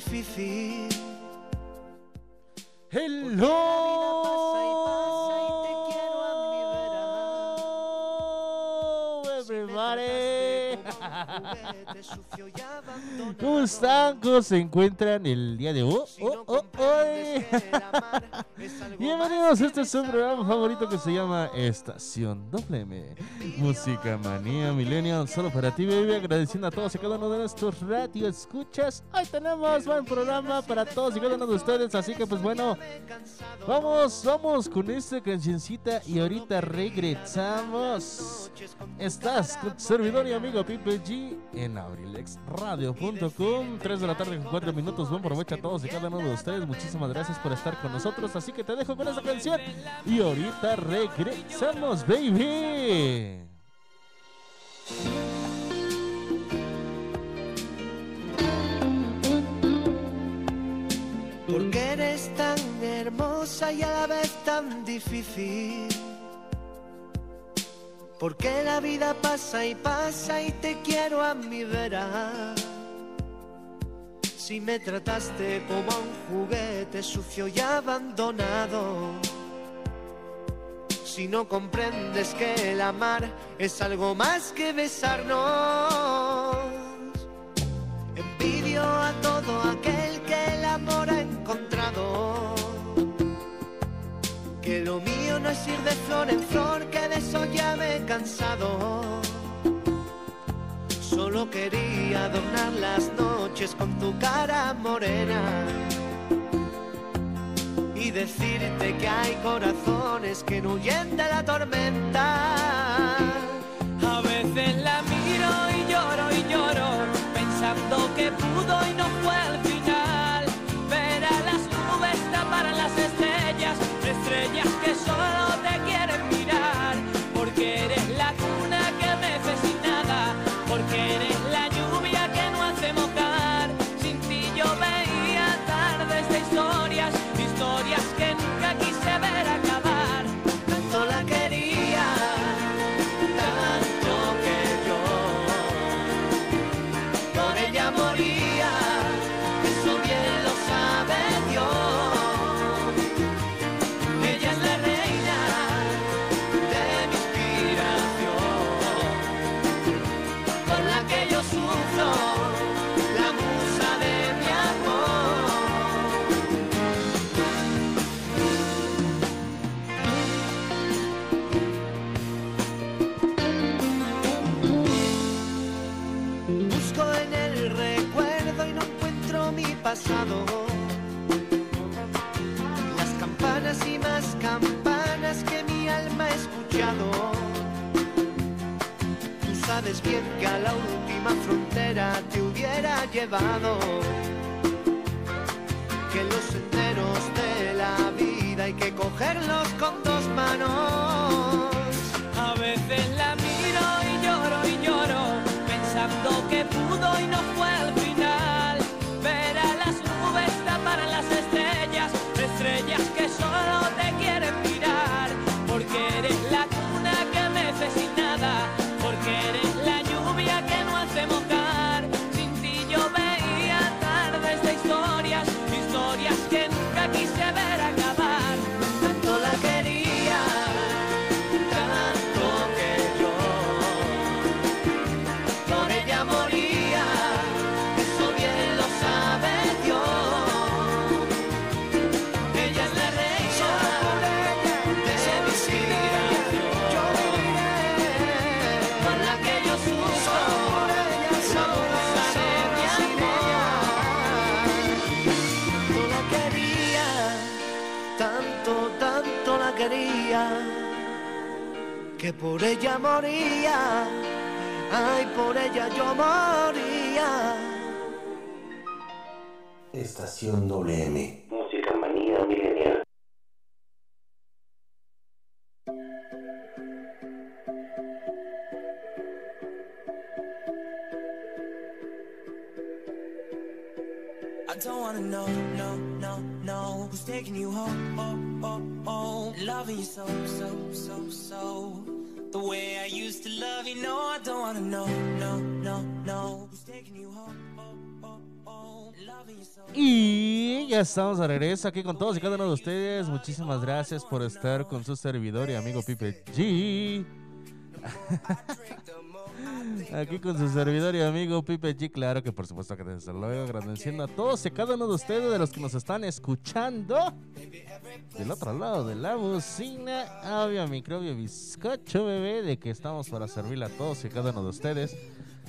Difícil. Hello, everybody. ¿Cómo están? ¿Cómo se encuentran el día de hoy? Oh, oh, hoy? Bienvenidos, este es su programa favorito que se llama Estación WM Música Manía Millennial, solo para ti, baby. Agradeciendo a todos y cada uno de nuestros radio escuchas. Hoy tenemos buen programa para todos y cada uno de ustedes, así que pues bueno, vamos, vamos con esta cancioncita y ahorita regresamos. Estás con tu servidor y amigo Pipe G en abrilexradio.com 3 de la tarde con 4 minutos. Buen provecho a todos y cada uno de ustedes. Muchísimas gracias por estar con nosotros. Así que te dejo con esa canción y ahorita regresamos, baby. Porque eres tan hermosa y a la vez tan difícil. Porque la vida pasa y pasa y te quiero a mi vera. Si me trataste como a un juguete sucio y abandonado. Si no comprendes que el amar es algo más que besarnos. Envidio a todo aquel que el amor ha encontrado. Que lo mío no es ir de flor en flor, que de eso ya me he cansado. Solo quería adornar las noches con tu cara morena. Y decirte que hay corazones que no huyen de la tormenta. A veces la miro y lloro y lloro, pensando que pudo y no fue al final. Ver a las nubes tapar a las estrellas, estrellas que solo te quieren mirar. Porque eres estamos de regreso aquí con todos y cada uno de ustedes. Muchísimas gracias por estar con su servidor y amigo Pipe G. Aquí con su servidor y amigo Pipe G, claro que por supuesto que desde luego agradeciendo a todos y cada uno de ustedes de los que nos están escuchando del otro lado de la bocina, obvio microbio bizcocho bebé, de que estamos para servirle a todos y cada uno de ustedes.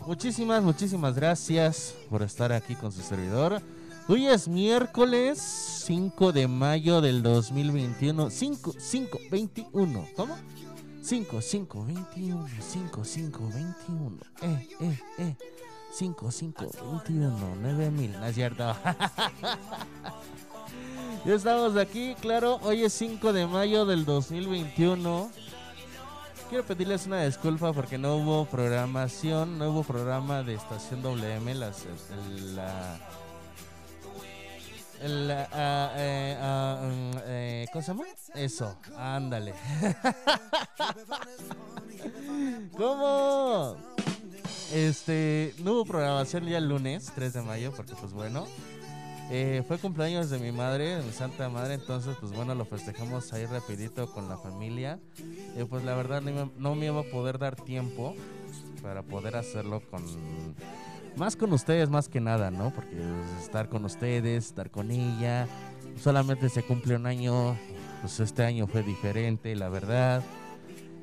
Muchísimas, muchísimas gracias por estar aquí con su servidor. Hoy es miércoles 5 de mayo del 2021. 5, 5, 21. ¿Cómo? 5, 5, 21, 5, 5, 21. Eh, eh, eh. 5, 5, 21, 9000. No es cierto. ya estamos aquí, claro. Hoy es 5 de mayo del 2021. Quiero pedirles una disculpa porque no hubo programación, no hubo programa de estación WM. Las, la, el, ah, eh, mm, eh, ¿Cómo se llama? Eso, ándale. ¿Cómo? Este, no hubo programación ya el lunes, 3 de mayo, porque pues bueno, eh, fue cumpleaños de mi madre, de mi santa madre, entonces pues bueno, lo festejamos ahí rapidito con la familia. Y pues la verdad no no me iba a poder dar tiempo para poder hacerlo con... Más con ustedes, más que nada, ¿no? Porque pues, estar con ustedes, estar con ella, solamente se cumple un año, pues este año fue diferente, la verdad.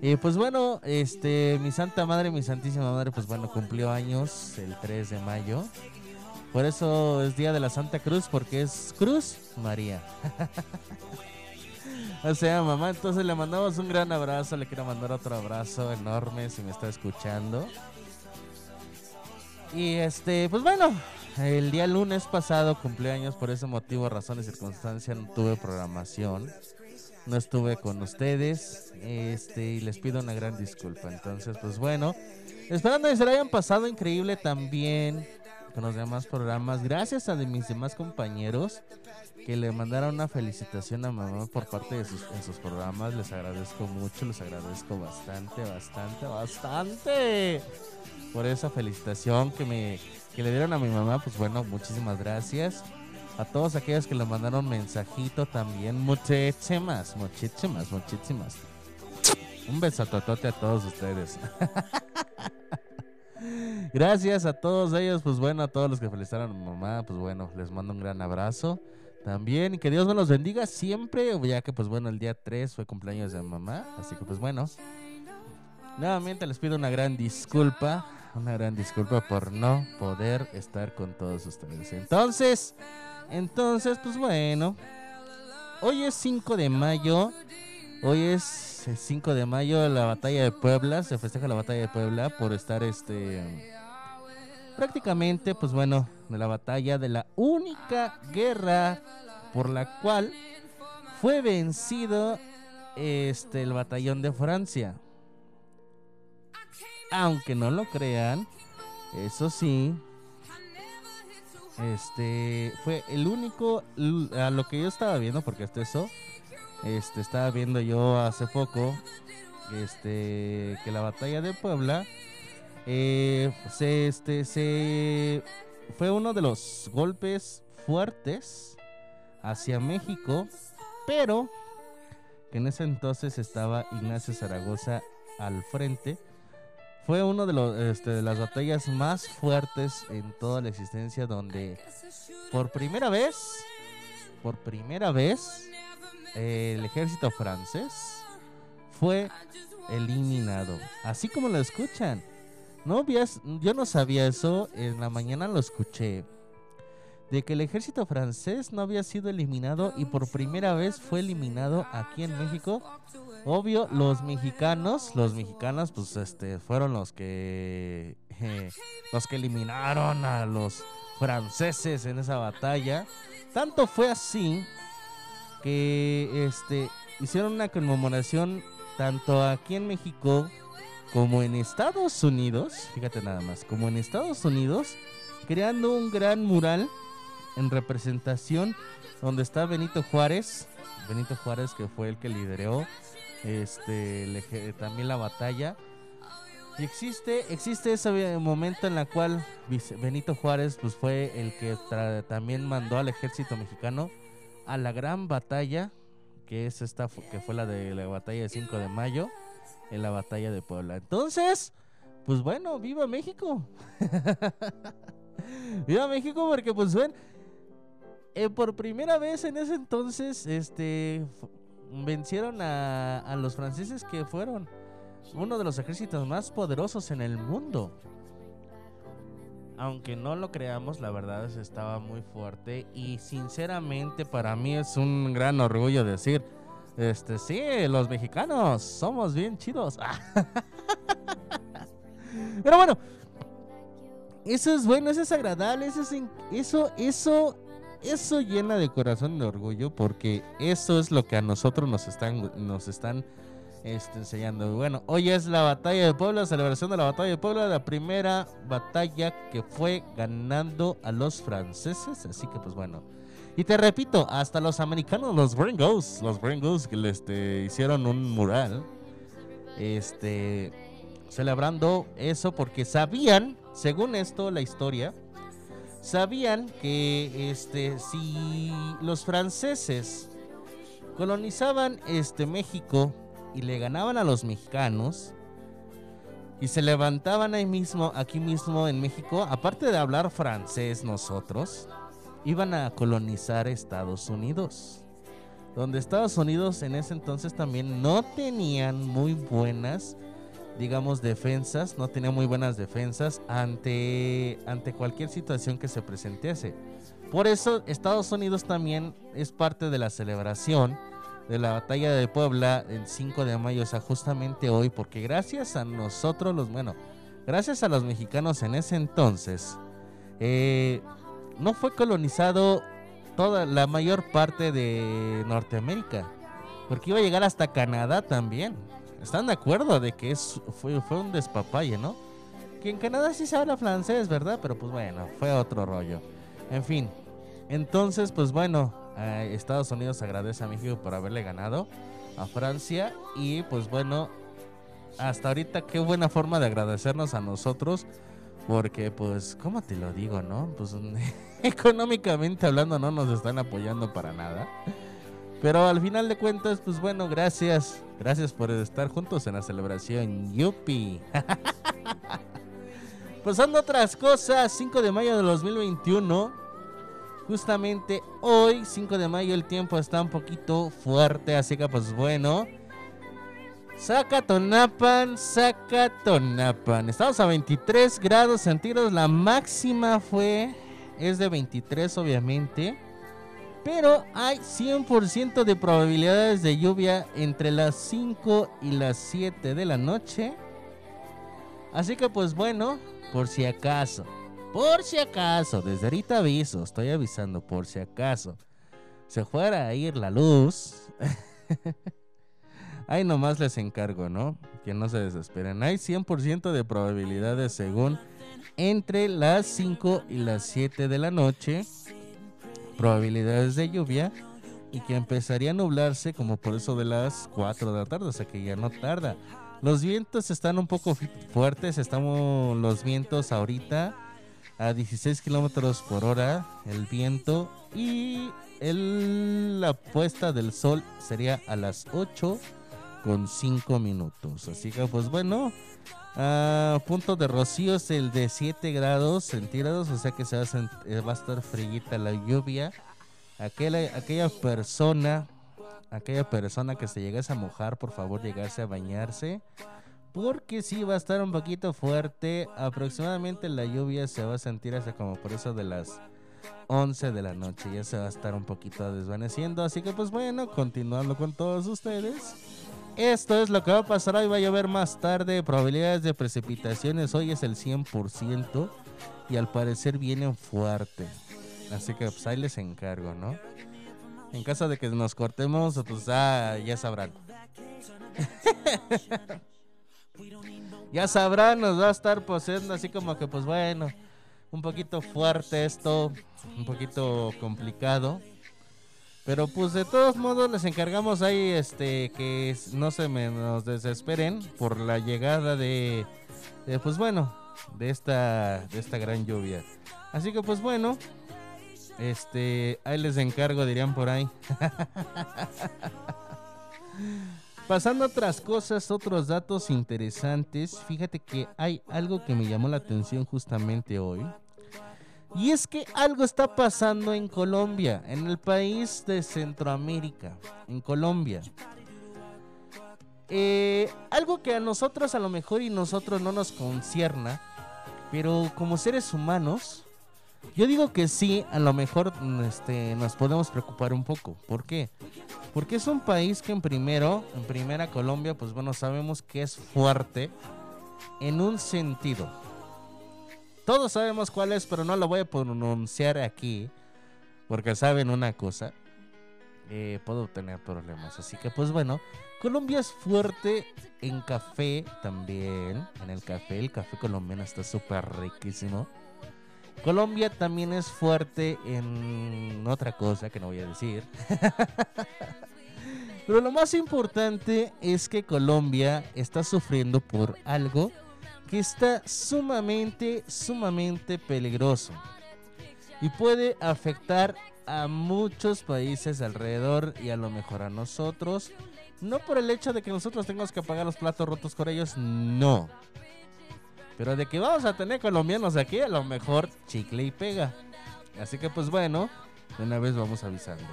Y pues bueno, este, mi santa madre, mi santísima madre, pues bueno, cumplió años el 3 de mayo. Por eso es Día de la Santa Cruz, porque es Cruz María. o sea, mamá, entonces le mandamos un gran abrazo, le quiero mandar otro abrazo enorme si me está escuchando. Y este, pues bueno, el día lunes pasado cumpleaños, por ese motivo, razón y circunstancia, no tuve programación. No estuve con ustedes. Este, y les pido una gran disculpa. Entonces, pues bueno, esperando que se lo hayan pasado increíble también con los demás programas. Gracias a de mis demás compañeros que le mandaron una felicitación a mamá por parte de sus, en sus programas. Les agradezco mucho, les agradezco bastante, bastante, bastante por esa felicitación que me que le dieron a mi mamá. Pues bueno, muchísimas gracias. A todos aquellos que le mandaron mensajito también, muchísimas, muchísimas, muchísimas. Un besototote a todos ustedes. Gracias a todos ellos, pues bueno, a todos los que felicitaron a mi mamá, pues bueno, les mando un gran abrazo. También y que Dios me los bendiga siempre, ya que pues bueno, el día 3 fue cumpleaños de mi mamá, así que pues bueno. Nuevamente les pido una gran disculpa, una gran disculpa por no poder estar con todos ustedes. Entonces, entonces pues bueno, hoy es 5 de mayo, hoy es el 5 de mayo la batalla de Puebla, se festeja la batalla de Puebla por estar este prácticamente pues bueno, de la batalla de la única guerra por la cual fue vencido este el batallón de Francia. Aunque no lo crean, eso sí, este fue el único a lo que yo estaba viendo porque hasta eso este estaba viendo yo hace poco este que la batalla de Puebla eh, se este se fue uno de los golpes fuertes hacia México pero que en ese entonces estaba Ignacio Zaragoza al frente. Fue uno de los este, de las batallas más fuertes en toda la existencia donde por primera vez por primera vez el ejército francés fue eliminado. Así como lo escuchan no yo no sabía eso en la mañana lo escuché de que el ejército francés no había sido eliminado y por primera vez fue eliminado aquí en México. Obvio, los mexicanos, los mexicanos, pues este, fueron los que eh, los que eliminaron a los franceses en esa batalla. Tanto fue así que este hicieron una conmemoración tanto aquí en México como en Estados Unidos, fíjate nada más, como en Estados Unidos, creando un gran mural en representación donde está Benito Juárez, Benito Juárez que fue el que lideró este también la batalla. Y existe existe ese momento en la cual Benito Juárez pues fue el que también mandó al ejército mexicano a la gran batalla que es esta que fue la de la batalla de 5 de mayo en la batalla de Puebla. Entonces, pues bueno, viva México. viva México porque pues bueno, eh, por primera vez en ese entonces, este, vencieron a, a los franceses que fueron uno de los ejércitos más poderosos en el mundo. Aunque no lo creamos, la verdad es estaba muy fuerte y sinceramente para mí es un gran orgullo decir, este, sí, los mexicanos somos bien chidos. Pero bueno, eso es bueno, eso es agradable, eso es eso eso eso llena de corazón de orgullo porque eso es lo que a nosotros nos están nos están este, enseñando. Bueno, hoy es la batalla de Puebla, celebración de la batalla de Puebla, la primera batalla que fue ganando a los franceses, así que pues bueno, y te repito, hasta los americanos, los gringos, los gringos que le este, hicieron un mural, este, celebrando eso porque sabían, según esto, la historia, sabían que este, si los franceses colonizaban este México y le ganaban a los mexicanos, y se levantaban ahí mismo, aquí mismo en México, aparte de hablar francés nosotros, iban a colonizar Estados Unidos. Donde Estados Unidos en ese entonces también no tenían muy buenas, digamos, defensas, no tenía muy buenas defensas ante, ante cualquier situación que se presentase. Por eso Estados Unidos también es parte de la celebración de la batalla de Puebla el 5 de mayo, o sea, justamente hoy, porque gracias a nosotros los, bueno, gracias a los mexicanos en ese entonces, eh, no fue colonizado toda la mayor parte de Norteamérica, porque iba a llegar hasta Canadá también. ¿Están de acuerdo de que fue, fue un despapalle, no? Que en Canadá sí se habla francés, ¿verdad? Pero pues bueno, fue otro rollo. En fin, entonces pues bueno, Estados Unidos agradece a México por haberle ganado a Francia y pues bueno, hasta ahorita qué buena forma de agradecernos a nosotros porque pues, ¿cómo te lo digo, no? Pues económicamente hablando no nos están apoyando para nada. Pero al final de cuentas, pues bueno, gracias. Gracias por estar juntos en la celebración. Yupi. Pasando otras cosas, 5 de mayo de 2021. Justamente hoy, 5 de mayo, el tiempo está un poquito fuerte, así que pues bueno. Zacatonapan, Zacatonapan. Estamos a 23 grados centígrados. La máxima fue. Es de 23, obviamente. Pero hay 100% de probabilidades de lluvia entre las 5 y las 7 de la noche. Así que, pues bueno, por si acaso. Por si acaso, desde ahorita aviso, estoy avisando, por si acaso. Se fuera a ir la luz. Ahí nomás les encargo, ¿no? Que no se desesperen. Hay 100% de probabilidades según entre las 5 y las 7 de la noche. Probabilidades de lluvia. Y que empezaría a nublarse como por eso de las 4 de la tarde. O sea que ya no tarda. Los vientos están un poco fuertes. Estamos los vientos ahorita a 16 kilómetros por hora. El viento. Y el, la puesta del sol sería a las 8 con 5 minutos. Así que pues bueno, a punto de rocío es el de 7 grados centígrados, o sea que se va a, eh, va a estar frillita la lluvia. Aquella, aquella persona, aquella persona que se llegase a mojar, por favor llegarse a bañarse. Porque sí va a estar un poquito fuerte. Aproximadamente la lluvia se va a sentir hasta como por eso de las 11 de la noche. Ya se va a estar un poquito desvaneciendo. Así que pues bueno, continuando con todos ustedes. Esto es lo que va a pasar hoy. Va a llover más tarde. Probabilidades de precipitaciones hoy es el 100%. Y al parecer vienen fuerte. Así que pues ahí les encargo, ¿no? En caso de que nos cortemos, pues ah, ya sabrán. ya sabrán, nos va a estar poseyendo así como que pues bueno, un poquito fuerte esto, un poquito complicado. Pero pues de todos modos les encargamos ahí este que no se me nos desesperen por la llegada de, pues bueno, de esta de esta gran lluvia. Así que pues bueno, este, ahí les encargo, dirían por ahí. Pasando a otras cosas, otros datos interesantes, fíjate que hay algo que me llamó la atención justamente hoy. Y es que algo está pasando en Colombia, en el país de Centroamérica, en Colombia. Eh, algo que a nosotros a lo mejor y nosotros no nos concierna, pero como seres humanos, yo digo que sí, a lo mejor este, nos podemos preocupar un poco. ¿Por qué? Porque es un país que en primero, en primera Colombia, pues bueno, sabemos que es fuerte en un sentido. Todos sabemos cuál es, pero no lo voy a pronunciar aquí, porque saben una cosa, eh, puedo tener problemas. Así que pues bueno, Colombia es fuerte en café también, en el café, el café colombiano está súper riquísimo. Colombia también es fuerte en otra cosa que no voy a decir. Pero lo más importante es que Colombia está sufriendo por algo que está sumamente, sumamente peligroso. Y puede afectar a muchos países alrededor y a lo mejor a nosotros. No por el hecho de que nosotros tengamos que pagar los platos rotos con ellos, no. Pero de que vamos a tener colombianos aquí, a lo mejor chicle y pega. Así que pues bueno, de una vez vamos avisando.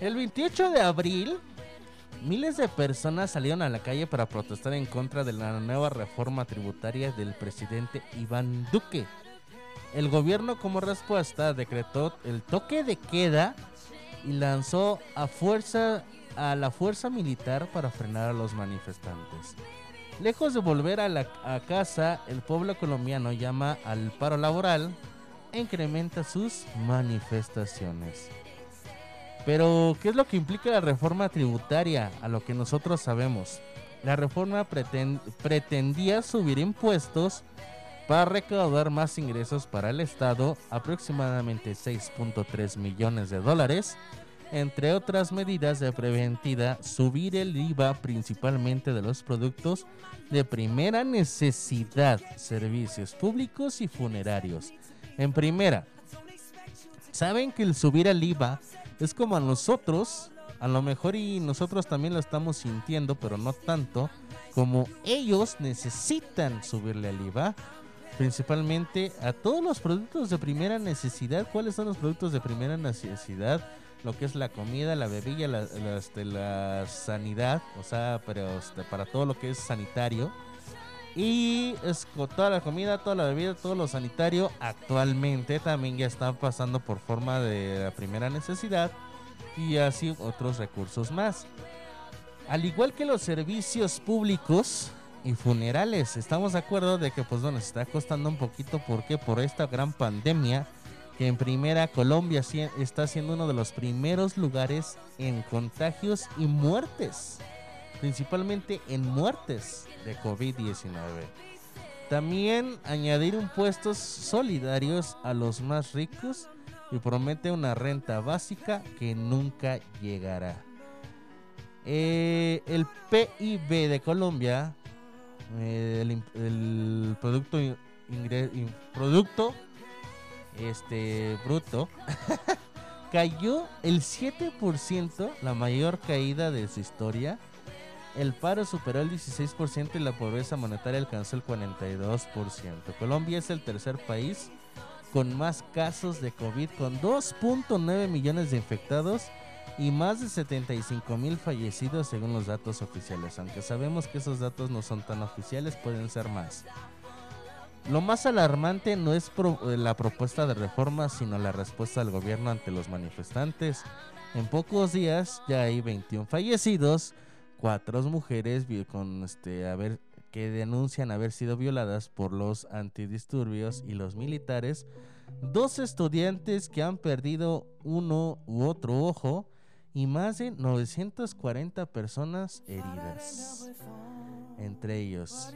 El 28 de abril, miles de personas salieron a la calle para protestar en contra de la nueva reforma tributaria del presidente Iván Duque. El gobierno como respuesta decretó el toque de queda y lanzó a fuerza a la fuerza militar para frenar a los manifestantes. Lejos de volver a, la, casa, el pueblo colombiano llama al paro laboral e incrementa sus manifestaciones. Pero, ¿qué es lo que implica la reforma tributaria? A lo que nosotros sabemos. La reforma pretendía subir impuestos para recaudar más ingresos para el Estado, aproximadamente 6.3 millones de dólares, entre otras medidas de preventiva, subir el IVA principalmente de los productos de primera necesidad, servicios públicos y funerarios. En primera, saben que el subir el IVA es como a nosotros, a lo mejor y nosotros también lo estamos sintiendo, pero no tanto, como ellos necesitan subirle el IVA principalmente a todos los productos de primera necesidad. ¿Cuáles son los productos de primera necesidad? lo que es la comida, la bebida, la, este, la, sanidad, o sea, pero este, para todo lo que es sanitario. Y es toda la comida, toda la bebida, todo lo sanitario actualmente también ya está pasando por forma de la primera necesidad y así otros recursos más. Al igual que los servicios públicos y funerales, estamos de acuerdo de que pues bueno, está costando un poquito porque por esta gran pandemia que en primera Colombia está siendo uno de los primeros lugares en contagios y muertes, principalmente en muertes de COVID-19. También añadir impuestos solidarios a los más ricos y promete una renta básica que nunca llegará. Eh, el PIB de Colombia, eh, el, producto, producto este bruto cayó el 7%, la mayor caída de su historia. El paro superó el 16% y la pobreza monetaria alcanzó el 42%. Colombia es el tercer país con más casos de COVID, con 2.9 millones de infectados y más de 75 mil fallecidos según los datos oficiales. Aunque sabemos que esos datos no son tan oficiales, pueden ser más. lo más alarmante no es pro- eh, la propuesta de reforma, sino la respuesta del gobierno ante los manifestantes. En pocos días ya hay 21 fallecidos, cuatro mujeres con este haber que denuncian haber sido violadas por los antidisturbios y los militares, dos estudiantes que han perdido uno u otro ojo y más de 940 personas heridas. Entre ellos,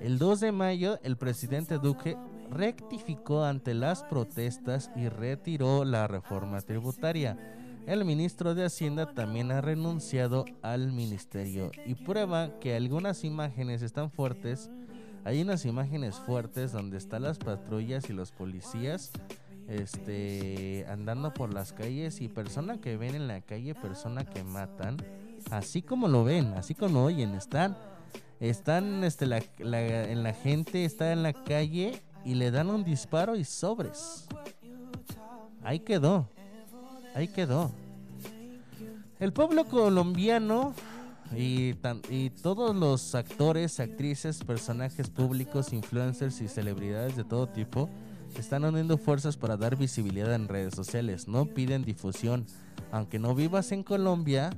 el 2 de mayo, el presidente Duque rectificó ante las protestas y retiró la reforma tributaria. El ministro de Hacienda también ha renunciado al ministerio y prueba que algunas imágenes están fuertes. Hay unas imágenes fuertes donde están las patrullas y los policías este andando por las calles y persona que ven en la calle, persona que matan, así como lo ven, así como oyen, están están este, la, la- en la gente, está en la calle y le dan un disparo y sobres. Ahí quedó. Ahí quedó. El pueblo colombiano y, y todos los actores, actrices, personajes públicos, influencers y celebridades de todo tipo están uniendo fuerzas para dar visibilidad en redes sociales. No piden difusión. Aunque no vivas en Colombia,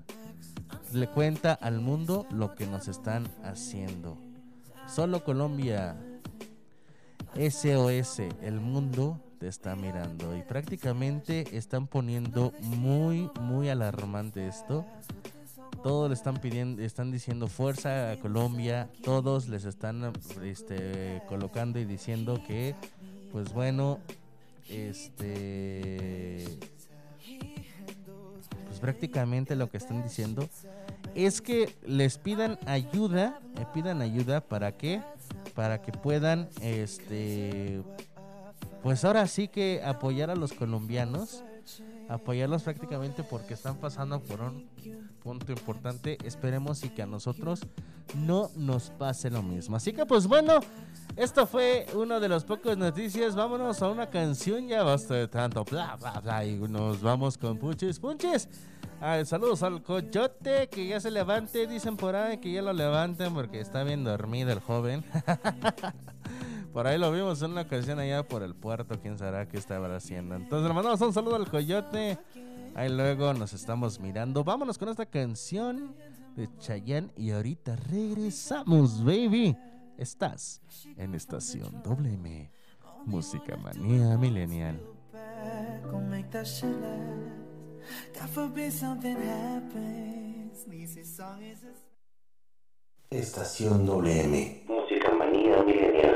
le cuenta al mundo lo que nos están haciendo. Solo Colombia, SOS, el mundo te está mirando y prácticamente están poniendo muy, muy alarmante esto. Todos le están pidiendo, están diciendo fuerza a Colombia, todos les están este, colocando y diciendo que, pues bueno, este, pues prácticamente lo que están diciendo es que les pidan ayuda, eh, pidan ayuda para qué, para que puedan, este, pues ahora sí que apoyar a los colombianos, apoyarlos prácticamente porque están pasando por un punto importante. Esperemos y que a nosotros no nos pase lo mismo. Así que pues bueno, esto fue uno de los pocos noticias. Vámonos a una canción, ya basta de tanto bla bla bla y nos vamos con Punches Punches. Ah, saludos al coyote que ya se levante, dicen por ahí que ya lo levanten porque está bien dormido el joven. por ahí lo vimos en una ocasión allá por el puerto, quién sabrá qué estaba haciendo. Entonces le mandamos un saludo al coyote. Ahí luego nos estamos mirando. Vámonos con esta canción de Chayanne y ahorita regresamos, baby. Estás en estación WM. Música manía millennial. Estación WM. Música manía milenial.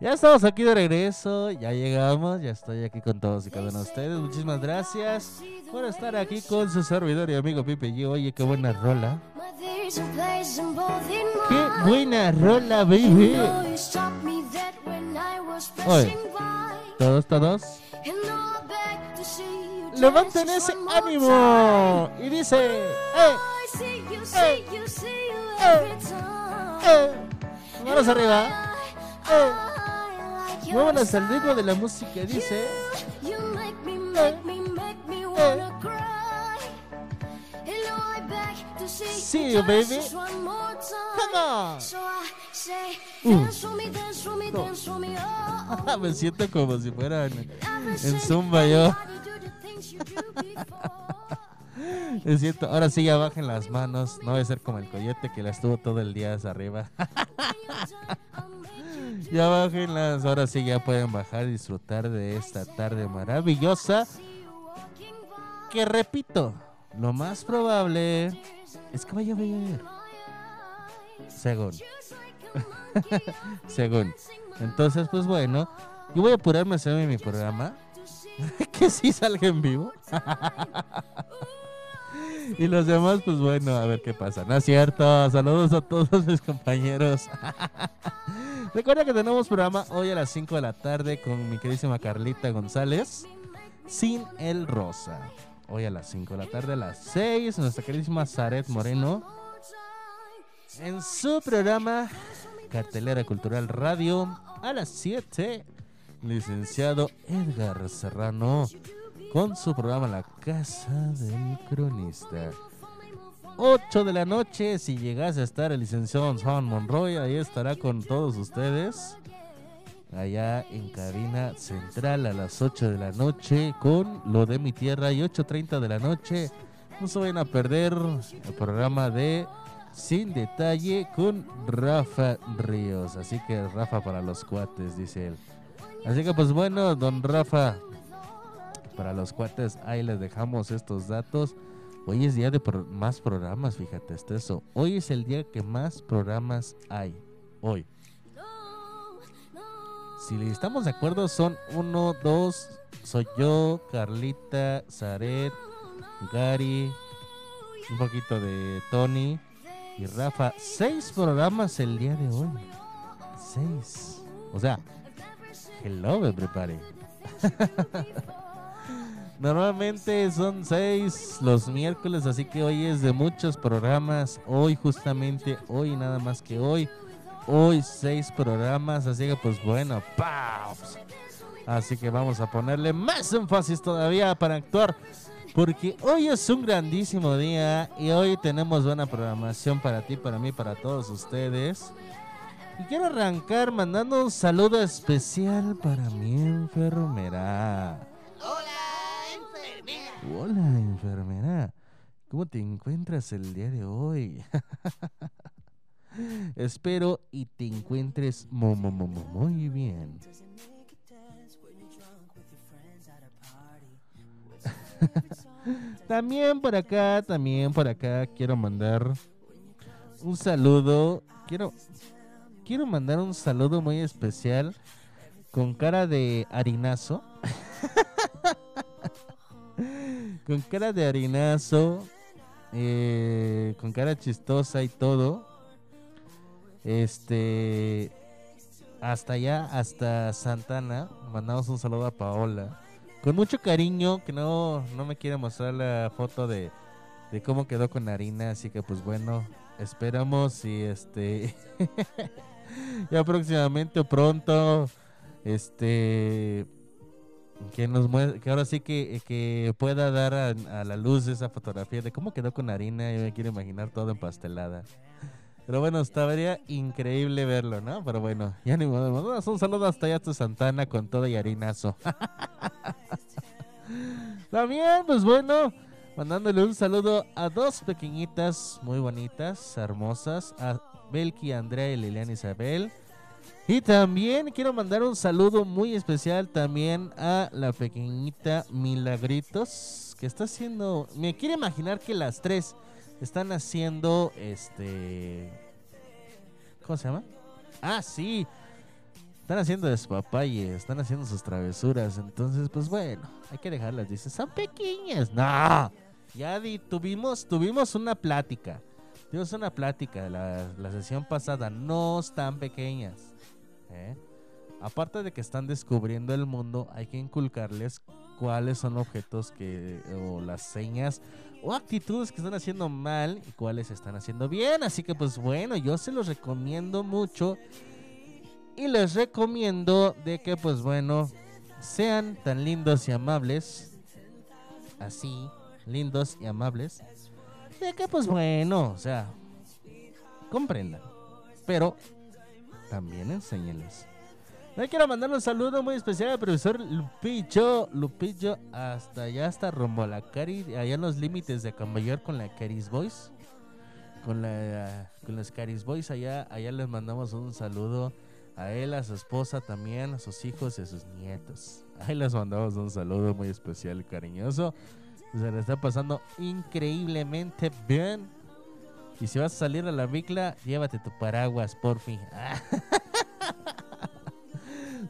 Ya estamos aquí de regreso, ya llegamos, ya estoy aquí con todos y cada uno de ustedes. Muchísimas gracias por estar aquí con su servidor y amigo Pipe y Oye, qué buena rola. Qué buena rola, baby. Oye, todos, todos. Levanten ese ánimo. Y dice, ¡eh! ¡eh! ¡eh! ¡eh! Arriba. ¡eh! Muévanos al ritmo de la música. Dice, See you, baby. Come on. Uh. No. Me siento como si fuera en, en Zumba yo. Es cierto, ahora sí ya bajen las manos. No voy a ser como el coyote que la estuvo todo el día hacia arriba. Ya bajen las ahora sí ya pueden bajar y disfrutar de esta tarde maravillosa. Que repito, lo más probable es que vaya a llover. Según. Según. Entonces, pues bueno, yo voy a apurarme a hacerme mi programa. que sí salga en vivo. y los demás, pues bueno, a ver qué pasa. No es cierto. Saludos a todos mis compañeros. Recuerda que tenemos programa hoy a las 5 de la tarde con mi queridísima Carlita González. Sin el Rosa. Hoy a las 5 de la tarde, a las 6, nuestra queridísima Zaret Moreno. En su programa Cartelera Cultural Radio. A las 7, licenciado Edgar Serrano. Con su programa La Casa del Cronista. 8 de la noche, si llegase a estar el licenciado Juan Monroy, ahí estará con todos ustedes. Allá en cabina central a las 8 de la noche con lo de mi tierra y 8.30 de la noche. No se vayan a perder el programa de Sin Detalle con Rafa Ríos. Así que Rafa para los cuates, dice él. Así que pues bueno, don Rafa, para los cuates, ahí les dejamos estos datos. Hoy es día de más programas, fíjate, esto eso. Hoy es el día que más programas hay. Hoy. Si estamos de acuerdo, son uno, dos, soy yo, Carlita, Zaret, Gary, un poquito de Tony y Rafa. Seis programas el día de hoy. Seis. O sea, hello, me prepare. Normalmente son seis los miércoles, así que hoy es de muchos programas. Hoy justamente, hoy nada más que hoy. Hoy seis programas, así que pues bueno, ¡paus! Así que vamos a ponerle más énfasis todavía para actuar. Porque hoy es un grandísimo día y hoy tenemos buena programación para ti, para mí, para todos ustedes. Y quiero arrancar mandando un saludo especial para mi enfermera. Hola, enfermera. ¿Cómo te encuentras el día de hoy? Espero y te encuentres muy bien. también por acá, también por acá quiero mandar un saludo. Quiero quiero mandar un saludo muy especial con cara de harinazo. con cara de harinazo, eh, con cara chistosa y todo. Este, hasta allá, hasta Santana, mandamos un saludo a Paola. Con mucho cariño, que no, no me quiere mostrar la foto de, de cómo quedó con harina, así que pues bueno, esperamos y este, ya próximamente o pronto, este que nos que ahora sí que, que pueda dar a, la luz esa fotografía de cómo quedó con harina. Yo me quiero imaginar todo empastelada. Pero bueno, estaría increíble verlo, ¿no? Pero bueno, ya ni modo. Un saludo hasta allá a Santana con todo y harinazo. También, pues bueno, mandándole un saludo a dos pequeñitas muy bonitas, hermosas, a Belki, Andrea y Liliana Isabel. Y también quiero mandar un saludo muy especial también a la pequeñita Milagritos, que está haciendo, me quiero imaginar que las tres están haciendo este ¿Cómo se llama? Ah, sí. Están haciendo despapalle, están haciendo sus travesuras, entonces pues bueno, hay que dejarlas, dice, son pequeñas. No. Ya tuvimos tuvimos una plática. Tuvimos una plática la, la sesión pasada, no están pequeñas ¿eh? Aparte de que están descubriendo el mundo, hay que inculcarles cuáles son objetos que o las señas o actitudes que están haciendo mal y cuáles están haciendo bien. Así que pues bueno, yo se los recomiendo mucho y les recomiendo de que pues bueno, sean tan lindos y amables. Así, lindos y amables. De que pues bueno, o sea, comprendan. Pero también enséñeles. Me quiero mandar un saludo muy especial al profesor Lupillo. Lupillo hasta allá, hasta rumbo a la Cari, allá en los límites de Cambayor con la Caris Boys. Con, la, con los Caris Boys, allá, allá les mandamos un saludo A él, a su esposa también, a sus hijos y a sus nietos. Ahí les mandamos un saludo muy especial cariñoso. Se le está pasando increíblemente bien. Y si vas a salir a la bicla, llévate tu paraguas, por fin.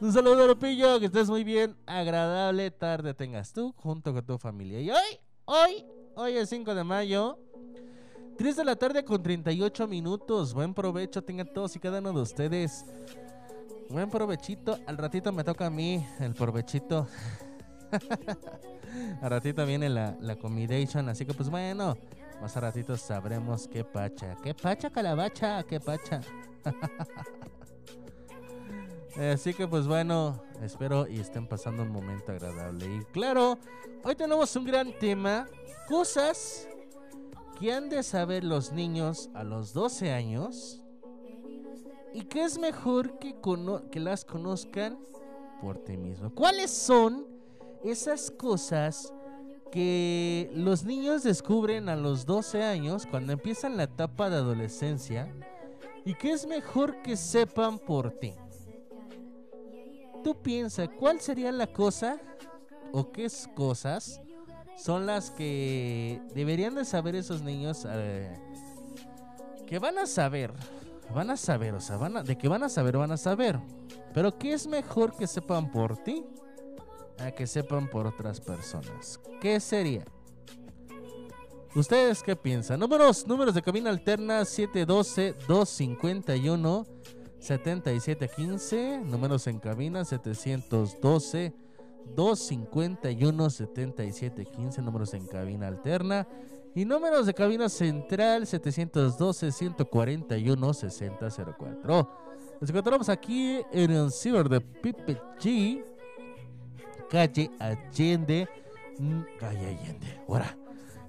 Un saludo, Lupillo, que estés muy bien. Agradable tarde tengas tú junto con tu familia. Y hoy, hoy, hoy es 5 de mayo. 3 de la tarde con 38 minutos. Buen provecho tengan todos y cada uno de ustedes. Buen provechito. Al ratito me toca a mí el provechito. Al ratito viene la, la comidation. Así que pues bueno, más a ratito sabremos qué pacha. ¿Qué pacha, calabacha? ¿Qué pacha? Así que pues bueno, espero y estén pasando un momento agradable. Y claro, hoy tenemos un gran tema. Cosas que han de saber los niños a los 12 años. Y que es mejor que, que las conozcan por ti mismo. ¿Cuáles son esas cosas que los niños descubren a los 12 años cuando empiezan la etapa de adolescencia? Y que es mejor que sepan por ti tú piensas, ¿cuál sería la cosa o qué cosas son las que deberían de saber esos niños eh, que van a saber? Van a saber, o sea, van de que van a saber, van a saber. Pero ¿qué es mejor que sepan por ti a que sepan por otras personas? ¿Qué sería? ¿Ustedes qué piensan? Números, números de cabina alterna 712 251 7715, números en cabina 712 251 7715, números en cabina alterna y números de cabina central 712 141 6004. Nos encontramos aquí en el ciber de Pipe G, calle Allende, mm, calle Allende, ahora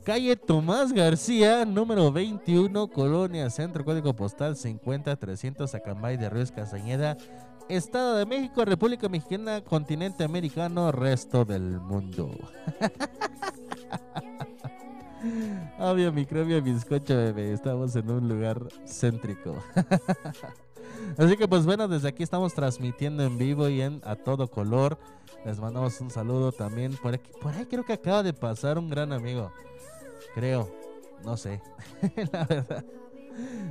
Calle Tomás García, número 21, Colonia Centro, código postal 50300, Acambay de Ríos Castañeda, Estado de México, República Mexicana, continente americano, resto del mundo. Obvio, microbio, bizcocho, bebé. Estamos en un lugar céntrico. Así que, pues bueno, desde aquí estamos transmitiendo en vivo y en a todo color. Les mandamos un saludo también. Por aquí, por ahí creo que acaba de pasar un gran amigo. Creo. No sé. la verdad.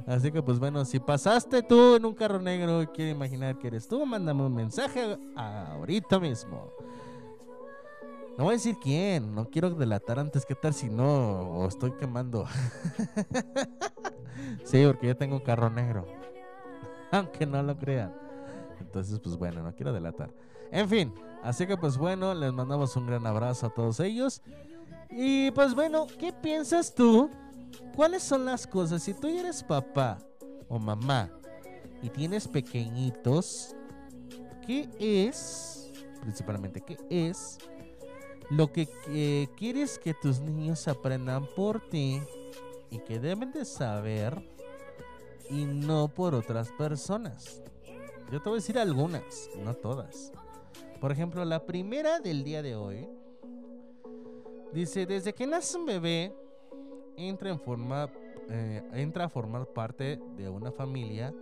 Así que pues bueno, si pasaste tú en un carro negro y quiero imaginar que eres tú, mándame un mensaje ahorita mismo. No voy a decir quién, no quiero delatar antes que tal si no o estoy quemando. sí, porque yo tengo un carro negro. Aunque no lo crean. Entonces, pues bueno, no quiero delatar. En fin, así que pues bueno, les mandamos un gran abrazo a todos ellos. Y pues bueno, ¿qué piensas tú? ¿Cuáles son las cosas? Si tú eres papá o mamá y tienes pequeñitos, ¿qué es, principalmente, qué es lo que, quieres que tus niños aprendan por ti y que deben de saber y no por otras personas? Yo te voy a decir algunas, no todas. Por ejemplo, la primera del día de hoy Dice, desde que nace un bebé, entra, en forma, eh, entra a formar parte de una familia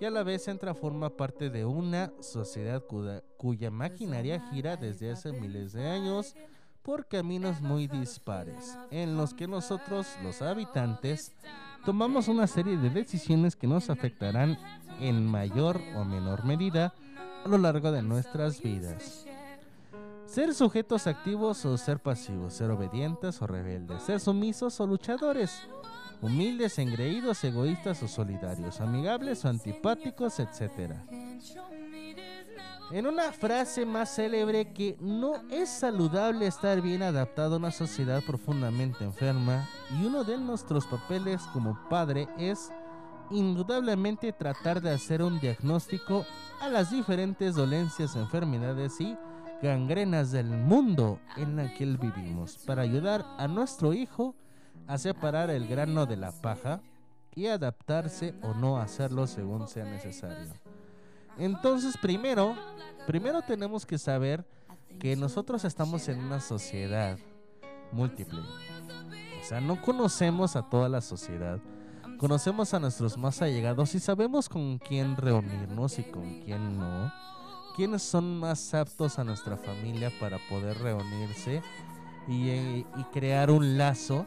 y a la vez entra a formar parte de una sociedad cuya, cuya maquinaria gira desde hace miles de años por caminos muy dispares, en los que nosotros, los habitantes, tomamos una serie de decisiones que nos afectarán en mayor o menor medida a lo largo de nuestras vidas. Ser sujetos activos o ser pasivos, ser obedientes o rebeldes, ser sumisos o luchadores, humildes, engreídos, egoístas o solidarios, amigables o antipáticos, etc. En una frase más célebre que no es saludable estar bien adaptado a una sociedad profundamente enferma y uno de nuestros papeles como padre es indudablemente tratar de hacer un diagnóstico a las diferentes dolencias, enfermedades y gangrenas del mundo en el que vivimos para ayudar a nuestro hijo a separar el grano de la paja y adaptarse o no hacerlo según sea necesario. Entonces, primero, primero tenemos que saber que nosotros estamos en una sociedad múltiple. O sea, no conocemos a toda la sociedad. Conocemos a nuestros más allegados y sabemos con quién reunirnos y con quién no. Quiénes son más aptos a nuestra familia para poder reunirse y, eh, y crear un lazo.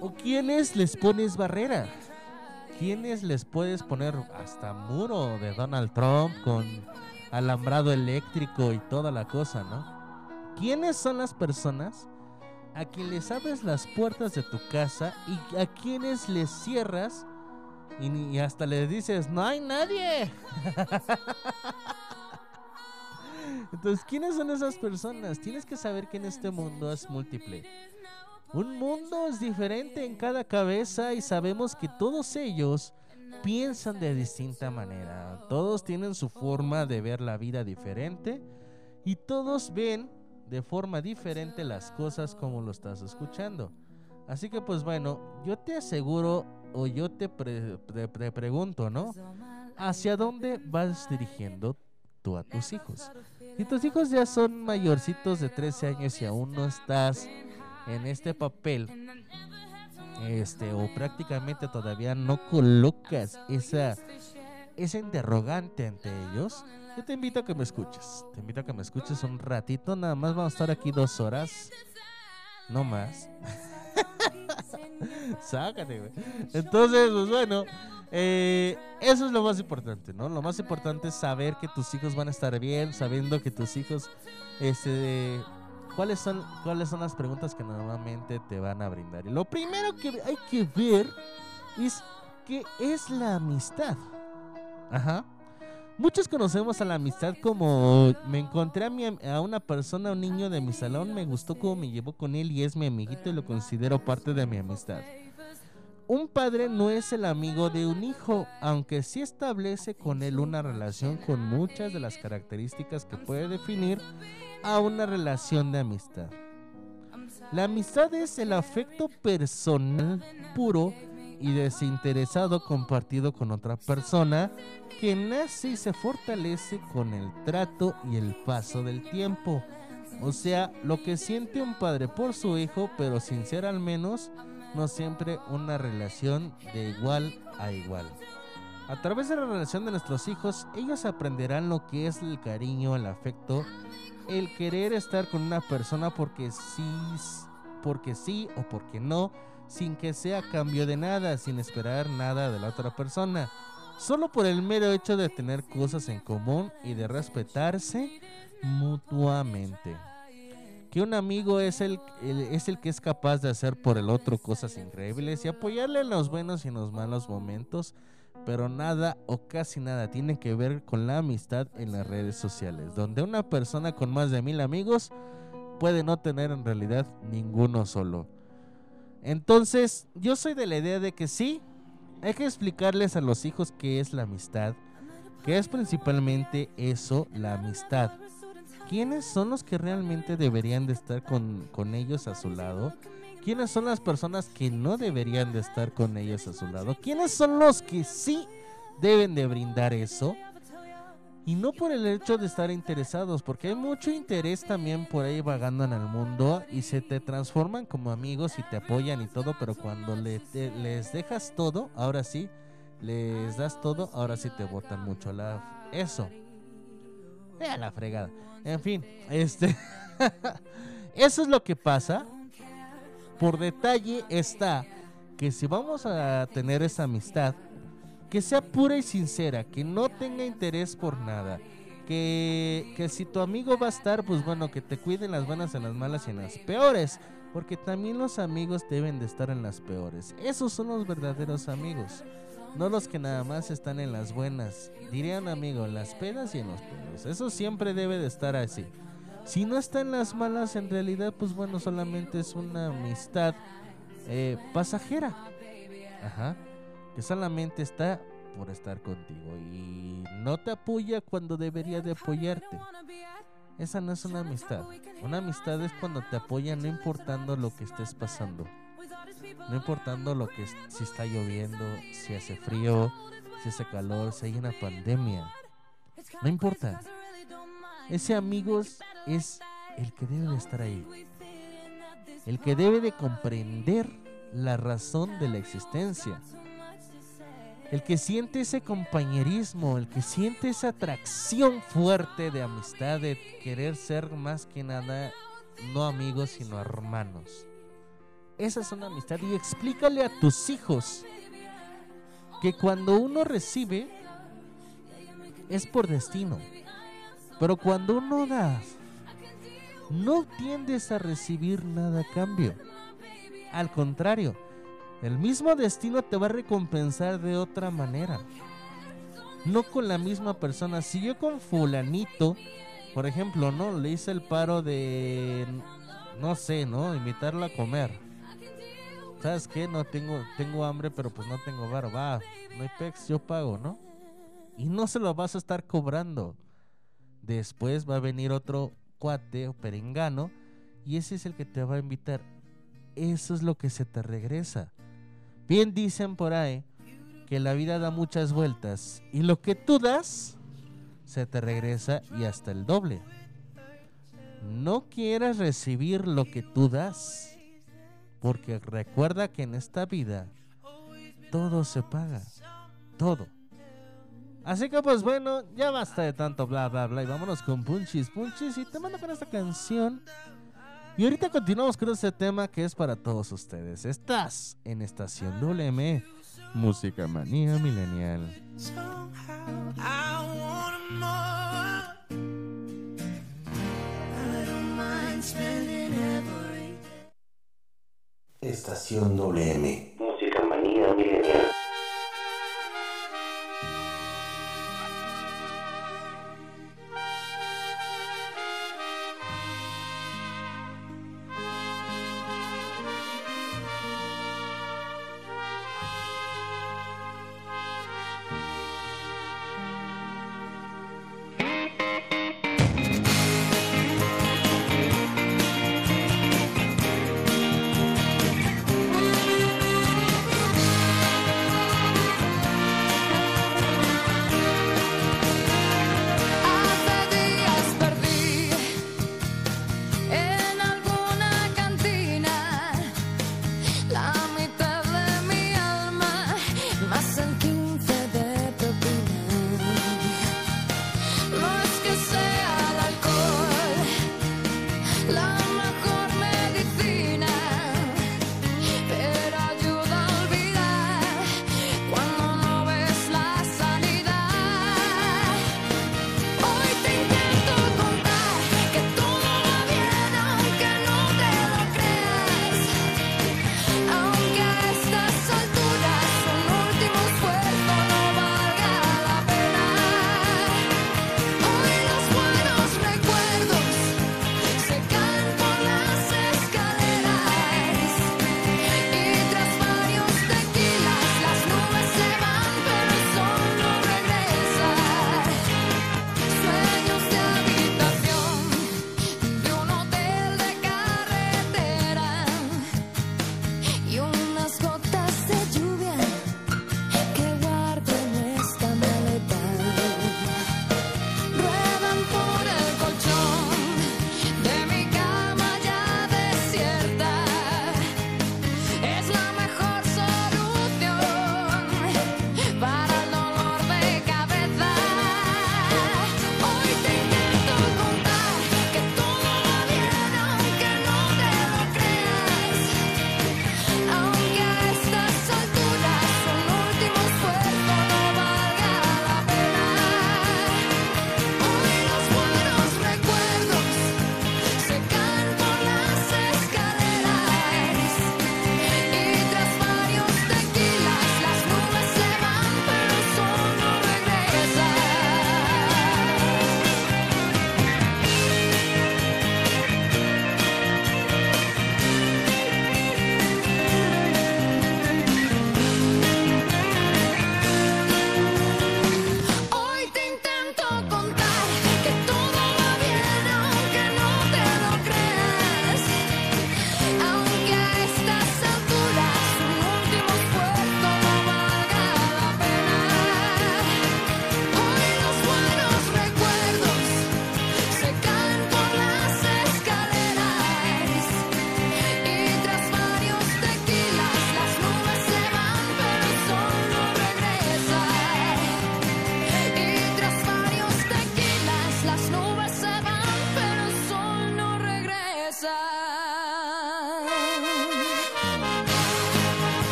O quiénes les pones barrera. ¿Quiénes les puedes poner hasta muro de Donald Trump con alambrado eléctrico y toda la cosa, ¿no? ¿Quiénes son las personas a quien les abres las puertas de tu casa y a quienes les cierras y, y hasta les dices, no hay nadie? Entonces, ¿quiénes son esas personas? Tienes que saber que en este mundo es múltiple. Un mundo es diferente en cada cabeza y sabemos que todos ellos piensan de distinta manera. Todos tienen su forma de ver la vida diferente y todos ven de forma diferente las cosas como lo estás escuchando. Así que pues bueno, yo te aseguro o yo te, pre- te pregunto, ¿no? ¿Hacia dónde vas dirigiendo tú a tus hijos? Si tus hijos ya son mayorcitos de 13 años y aún no estás en este papel, este, o prácticamente todavía no colocas esa, esa interrogante ante ellos, yo te invito a que me escuches. Te invito a que me escuches un ratito, nada más vamos a estar aquí dos horas, no más. Sácate, güey. Entonces, pues bueno, eh, eso es lo más importante, ¿no? Lo más importante es saber que tus hijos van a estar bien, sabiendo que tus hijos, este, cuáles son, cuáles son las preguntas que normalmente te van a brindar. Y lo primero que hay que ver es qué es la amistad. Ajá. Muchos conocemos a la amistad como me encontré a, mi una persona, un niño de mi salón, me gustó cómo me llevó con él y es mi amiguito y lo considero parte de mi amistad. Un padre no es el amigo de un hijo, aunque sí establece con él una relación con muchas de las características que puede definir a una relación de amistad. La amistad es el afecto personal puro y desinteresado compartido con otra persona que nace y se fortalece con el trato y el paso del tiempo. O sea, lo que siente un padre por su hijo, pero sin ser al menos, no siempre una relación de igual a igual. A través de la relación de nuestros hijos, ellos aprenderán lo que es el cariño, el afecto, el querer estar con una persona porque sí, porque sí o porque no, sin que sea cambio de nada, sin esperar nada de la otra persona. Solo por el mero hecho de tener cosas en común y de respetarse mutuamente. Que un amigo es el, el- es el que es capaz de hacer por el otro cosas increíbles y apoyarle en los buenos y en los malos momentos, pero nada o casi nada tiene que ver con la amistad en las redes sociales, donde una persona con más de mil amigos puede no tener en realidad ninguno solo. Entonces, yo soy de la idea de que sí, hay que explicarles a los hijos qué es la amistad, que es principalmente eso, la amistad. ¿Quiénes son los que realmente deberían de estar con, con ellos a su lado? ¿Quiénes son las personas que no deberían de estar con ellos a su lado? ¿Quiénes son los que sí deben de brindar eso? Y no por el hecho de estar interesados, porque hay mucho interés también por ahí vagando en el mundo y se te transforman como amigos y te apoyan y todo, pero cuando le- te- les dejas todo, ahora sí, les das todo, ahora sí te botan mucho la eso. Eh, a la fregada. En fin, este eso es lo que pasa. Por detalle está que si vamos a tener esa amistad, que sea pura y sincera, que no tenga interés por nada. Que, que si tu amigo va a estar, pues bueno, que te cuiden las buenas, en las malas y en las peores. Porque también los amigos deben de estar en las peores. Esos son los verdaderos amigos. No los que nada más están en las buenas. Diría un amigo, en las penas y en los pedos. Eso siempre debe de estar así. Si no está en las malas, en realidad, pues bueno, solamente es una amistad eh, pasajera. Ajá. Que solamente está por estar contigo y no te apoya cuando debería de apoyarte. Esa no es una amistad. Una amistad es cuando te apoya no importando lo que estés pasando. No importando lo que si está lloviendo, si hace frío, si hace calor, si hay una pandemia. No importa. Ese amigo es- es el que debe de estar ahí. El que debe de comprender la razón de la existencia. El que siente ese compañerismo, el que siente esa atracción fuerte de amistad, de querer ser más que nada no amigos, sino hermanos. Esa es una amistad y explícale a tus hijos que cuando uno recibe es por destino. Pero cuando uno da, no tiendes a recibir nada a cambio. Al contrario, el mismo destino te va a recompensar de otra manera. No con la misma persona. Si yo con fulanito, por ejemplo, no le hice el paro de no sé, ¿no? Invitarlo a comer. ¿Sabes qué? No tengo tengo hambre, pero pues no tengo bar. Va, no hay pex, yo pago, ¿no? Y no se lo vas a estar cobrando. Después va a venir otro cuate o perengano y ese es el que te va a invitar. Eso es lo que se te regresa. Bien dicen por ahí que la vida da muchas vueltas y lo que tú das se te regresa y hasta el doble. No quieras recibir lo que tú das, porque recuerda que en esta vida todo se paga, todo. Así que pues bueno, ya basta de tanto bla bla bla y vámonos con Punchis Punchis y te mando con esta canción. Y ahorita continuamos con este tema que es para todos ustedes. Estás en Estación WM, Música Manía Milenial. Estación WM. Música manía milenial.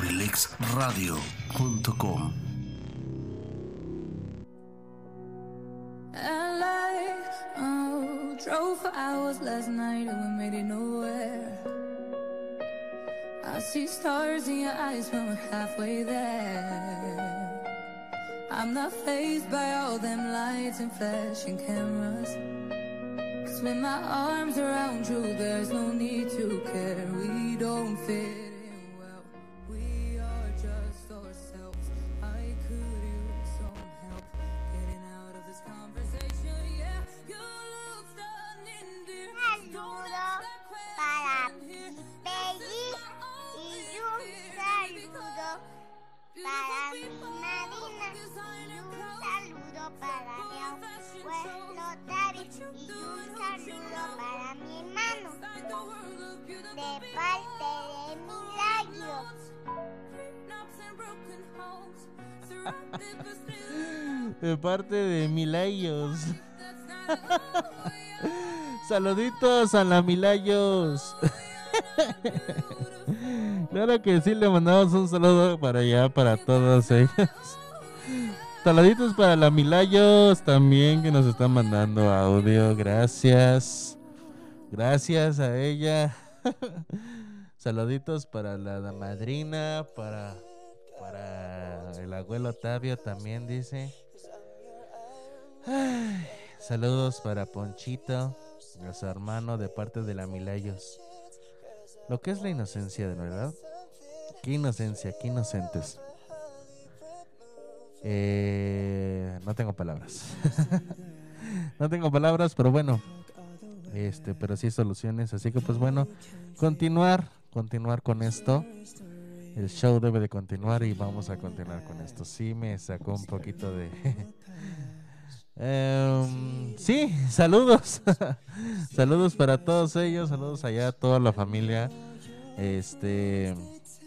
abrilexradio.com LA, oh, drove for hours last night and we made it nowhere. I see stars in your eyes when we're halfway there. I'm not phased by all them lights and flashing cameras. Cause with my arms around you, there's no need to care. We don't fit De parte de Milayos. Saluditos a la Milayos. Claro que sí, le mandamos un saludo para allá, para todos ellos. Saluditos para la Milayos también que nos están mandando audio. Gracias. Gracias a ella. Saluditos para la madrina, para, para el abuelo Octavio también dice. Saludos para Ponchito, su hermano de parte de la Milayos. Lo que es la inocencia, de verdad. Qué inocencia, qué inocentes. Eh, no tengo palabras. no tengo palabras, pero bueno. Este, pero sí soluciones. Así que pues bueno, continuar, continuar con esto. El show debe de continuar y vamos a continuar con esto. Sí, me sacó un poquito de... Em, sí, saludos. saludos para todos ellos, saludos allá a toda la familia. Este,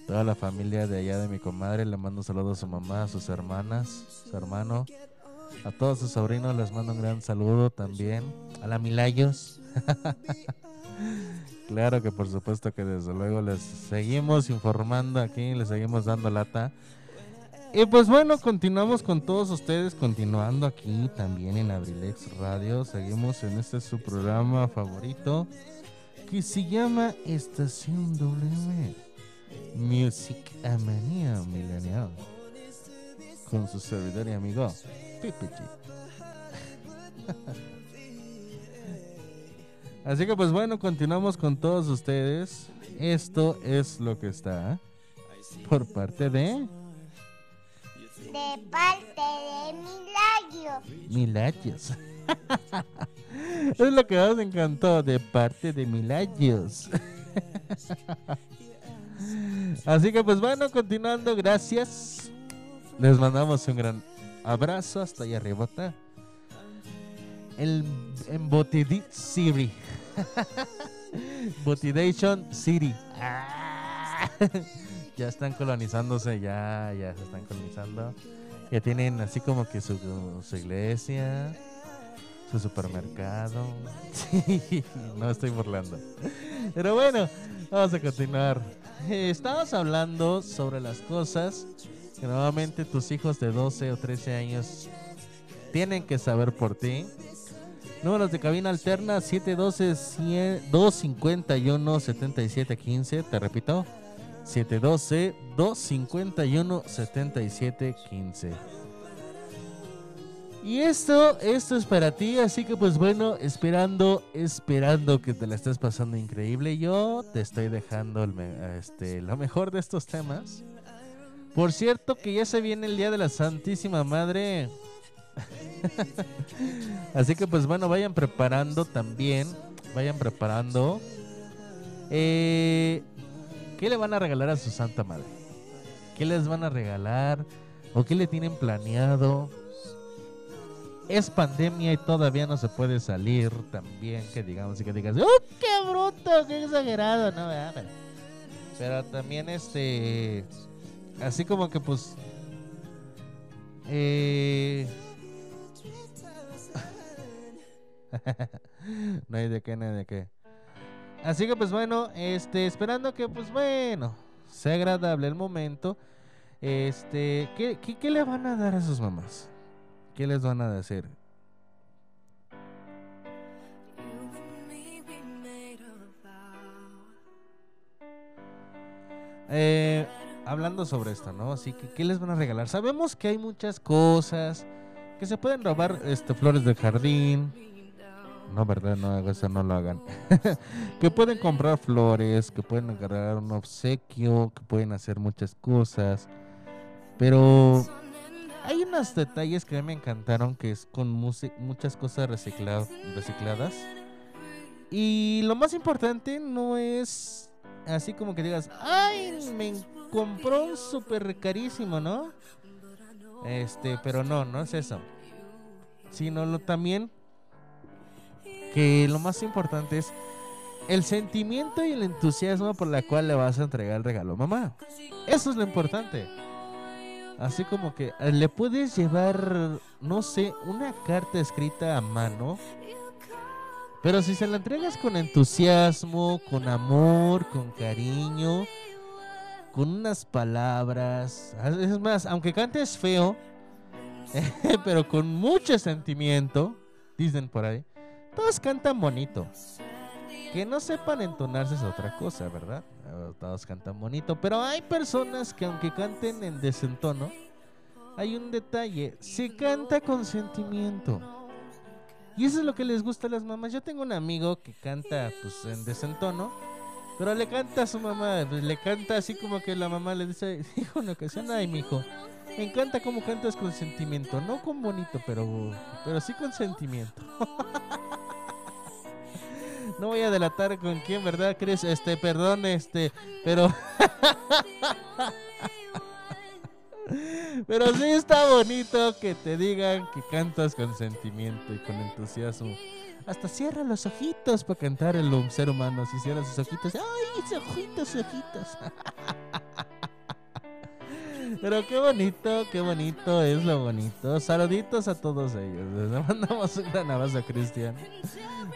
toda la familia de allá de mi comadre. Le mando saludos a su mamá, a sus hermanas, su hermano. A todos sus sobrinos les mando un gran saludo también. A la Milayos. claro que por supuesto que desde luego les seguimos informando aquí, les seguimos dando lata. Y pues bueno, continuamos con todos ustedes, continuando aquí también en Abrilex Radio. Seguimos en este su programa favorito que se llama Estación W Music Amanía Millennial. Con su servidor y amigo Pipi G. Así que pues bueno, continuamos con todos ustedes. Esto es lo que está por parte de De parte de Milagros. Milagros. es lo que más me encantó de parte de Milagros. Así que pues bueno, continuando, gracias. Les mandamos un gran abrazo hasta allá arriba. El Embotidi City. Botidation City. Ah. ya están colonizándose, ya, ya se están colonizando. Ya tienen así como que su, su iglesia, su supermercado. No estoy burlando. Pero bueno, vamos a continuar. Estabas hablando sobre las cosas que nuevamente tus hijos de 12 o 13 años tienen que saber por ti. Números de cabina alterna 712-251-7715. Te repito, 712-251-7715. Y esto, esto es para ti, así que pues bueno, esperando, esperando que te la estés pasando increíble. Yo te estoy dejando este, lo mejor de estos temas. Por cierto que ya se viene el Día de la Santísima Madre. así que pues bueno, vayan preparando también, vayan preparando. Eh, ¿Qué le van a regalar a su Santa Madre? ¿Qué les van a regalar? ¿O qué le tienen planeado? es pandemia y todavía no se puede salir también, que digamos y que digas, ¡oh, qué bruto, qué exagerado! No, pero, pero también este, así como que pues, eh, no hay de qué, no hay de qué. Así que pues bueno, este, esperando que pues bueno, sea agradable el momento. Este, ¿qué, qué, le van a dar a sus mamás? ¿Qué les van a decir? Eh, hablando sobre esto, ¿no? Así que, ¿qué les van a regalar? Sabemos que hay muchas cosas que se pueden robar, este, flores del jardín. No, verdad, no, eso no lo hagan. que pueden comprar flores, que pueden agarrar un obsequio, que pueden hacer muchas cosas. Pero hay unos detalles que me encantaron, que es con muchas cosas recicla- recicladas. Y lo más importante no es así como que digas, ay, me compró un súper carísimo, ¿no? Este, pero no, no es eso. Sino lo también que lo más importante es el sentimiento y el entusiasmo por la cual le vas a entregar el regalo mamá. Eso es lo importante. Así como que eh, le puedes llevar, no sé, una carta escrita a mano. Pero si se la entregas con entusiasmo, con amor, con cariño, con unas palabras. ah, Es más, aunque cantes feo, pero con mucho sentimiento, dicen por ahí, todos cantan bonito. Que no sepan entonarse es otra cosa, ¿verdad? Eh, Todos cantan bonito, pero hay personas que aunque canten en desentono, hay un detalle, se canta con sentimiento. Y eso es lo que les gusta a las mamás. Yo tengo un amigo que canta pues en desentono, pero le canta a su mamá, pues, le canta así como que la mamá le dice, hijo, en ocasión, ay, mijo, me encanta cómo cantas con sentimiento, no con bonito, pero, pero sí con sentimiento. No voy a delatar con quién, ¿verdad, Chris? Este, perdón, este, pero... Pero sí está bonito que te digan que cantas con sentimiento y con entusiasmo. Hasta cierra los ojitos para cantar el ser humano. Si cierra sus ojitos, ¡ay, sus ojitos, sus ojitos! Pero qué bonito, qué bonito es lo bonito. Saluditos a todos ellos. Les mandamos un gran abrazo a Cristian.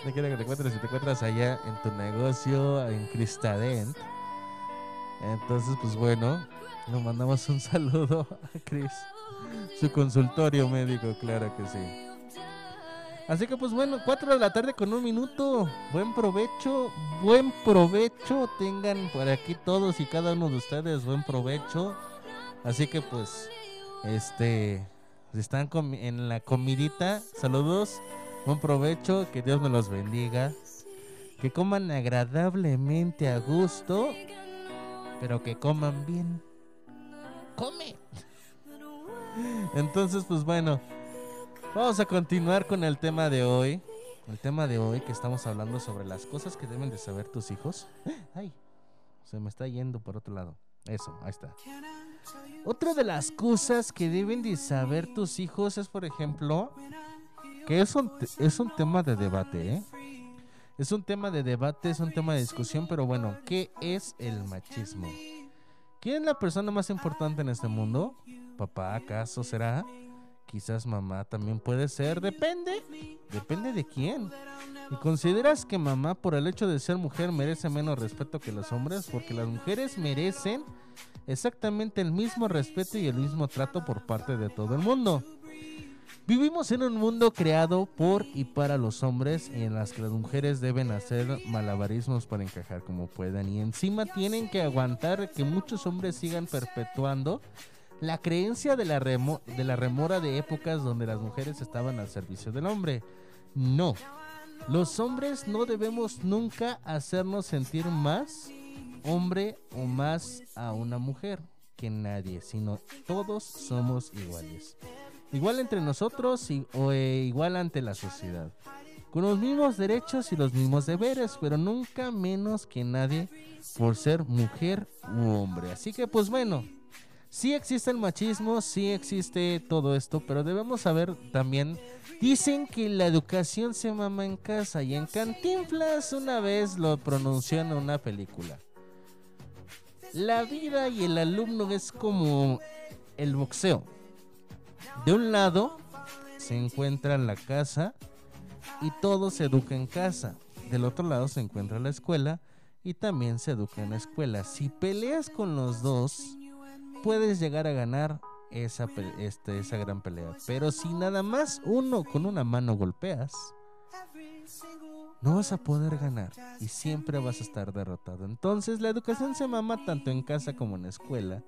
No quiero que te encuentres si te encuentras allá en tu negocio, en Cristadent. Entonces, pues bueno, le mandamos un saludo a Chris. Su consultorio médico, claro que sí. Así que pues bueno, 4 de la tarde con un minuto. Buen provecho, buen provecho. Tengan por aquí todos y cada uno de ustedes buen provecho. Así que pues, este, están en la comidita, saludos, buen provecho, que Dios me los bendiga. Que coman agradablemente a gusto, pero que coman bien. Come. Entonces, pues bueno, vamos a continuar con el tema de hoy. El tema de hoy que estamos hablando sobre las cosas que deben de saber tus hijos. Ay, se me está yendo por otro lado. Eso, ahí está. Otra de las cosas que deben de saber tus hijos es, por ejemplo, que es un, es un tema de debate, ¿eh? Es un tema de debate, es un tema de discusión, pero bueno, ¿qué es el machismo? ¿Quién es la persona más importante en este mundo? ¿Papá acaso será? Quizás mamá también puede ser, depende, depende de quién. ¿Y consideras que mamá por el hecho de ser mujer merece menos respeto que los hombres? Porque las mujeres merecen exactamente el mismo respeto y el mismo trato por parte de todo el mundo. Vivimos en un mundo creado por y para los hombres en las que las mujeres deben hacer malabarismos para encajar como puedan y encima tienen que aguantar que muchos hombres sigan perpetuando la creencia de la, remo- de la remora de épocas donde las mujeres estaban al servicio del hombre. No, los hombres no debemos nunca hacernos sentir más hombre o más a una mujer que nadie, sino todos somos iguales. Igual entre nosotros y, o eh, igual ante la sociedad. Con los mismos derechos y los mismos deberes, pero nunca menos que nadie por ser mujer u hombre. Así que pues bueno, sí existe el machismo, sí existe todo esto, pero debemos saber también, dicen que la educación se mama en casa y en Cantinflas una vez lo pronunció en una película. La vida y el alumno es como el boxeo. De un lado se encuentra la casa y todo se educa en casa. Del otro lado se encuentra la escuela y también se educa en la escuela. Si peleas con los dos, puedes llegar a ganar esa, este, esa gran pelea. Pero si nada más uno con una mano golpeas, no vas a poder ganar y siempre vas a estar derrotado. Entonces la educación se mama tanto en casa como en la escuela.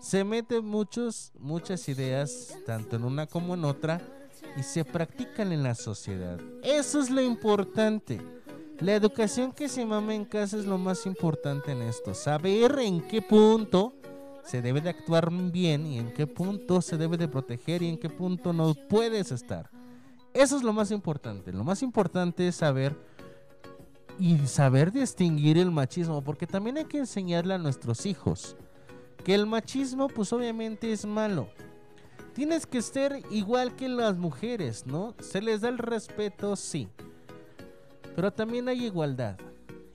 Se mete muchos, muchas ideas, tanto en una como en otra, y se practican en la sociedad. Eso es lo importante. La educación que se mama en casa es lo más importante en esto. Saber en qué punto se debe de actuar bien y en qué punto se debe de proteger y en qué punto no puedes estar. Eso es lo más importante. Lo más importante es saber y saber distinguir el machismo, porque también hay que enseñarle a nuestros hijos que el machismo pues obviamente es malo. Tienes que ser igual que las mujeres, ¿no? Se les da el respeto, sí. Pero también hay igualdad.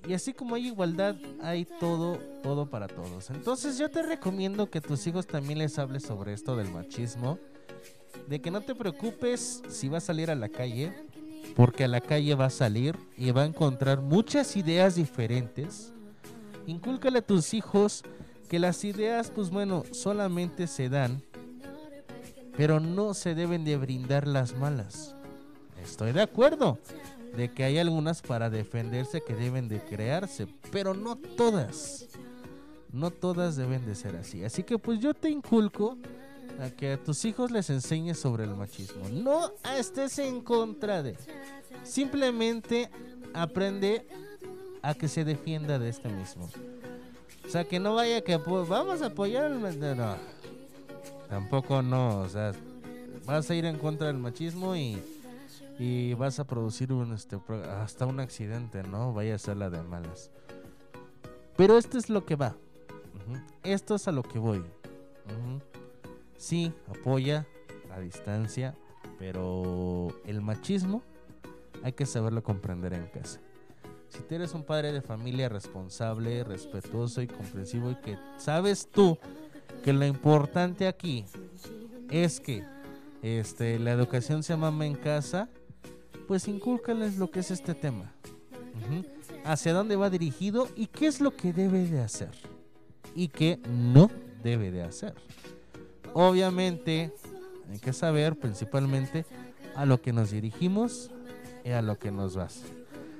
Y así como hay igualdad, hay todo, todo para todos. Entonces yo te recomiendo que tus hijos también les hables sobre esto del machismo. De que no te preocupes si va a salir a la calle, porque a la calle va a salir y va a encontrar muchas ideas diferentes. Incúlcale a tus hijos que las ideas, pues bueno, solamente se dan, pero no se deben de brindar las malas. Estoy de acuerdo de que hay algunas para defenderse que deben de crearse, pero no todas. No todas deben de ser así. Así que pues yo te inculco a que a tus hijos les enseñes sobre el machismo. No estés en contra de. Simplemente aprende a que se defienda de este mismo. O sea, que no vaya que vamos a apoyar al no. Tampoco no, o sea, vas a ir en contra del machismo y, y vas a producir un este hasta un accidente, ¿no? Vaya a ser la de malas. Pero esto es lo que va. Esto es a lo que voy. Ujú. Sí, apoya a distancia, pero el machismo hay que saberlo comprender en casa. Si tú eres un padre de familia responsable, respetuoso y comprensivo y que sabes tú que lo importante aquí es que este, la educación se mama en casa, pues incúlcales lo que es este tema. Hacia dónde va dirigido y qué es lo que debe de hacer y qué no debe de hacer. Obviamente hay que saber principalmente a lo que nos dirigimos y a lo que nos vas.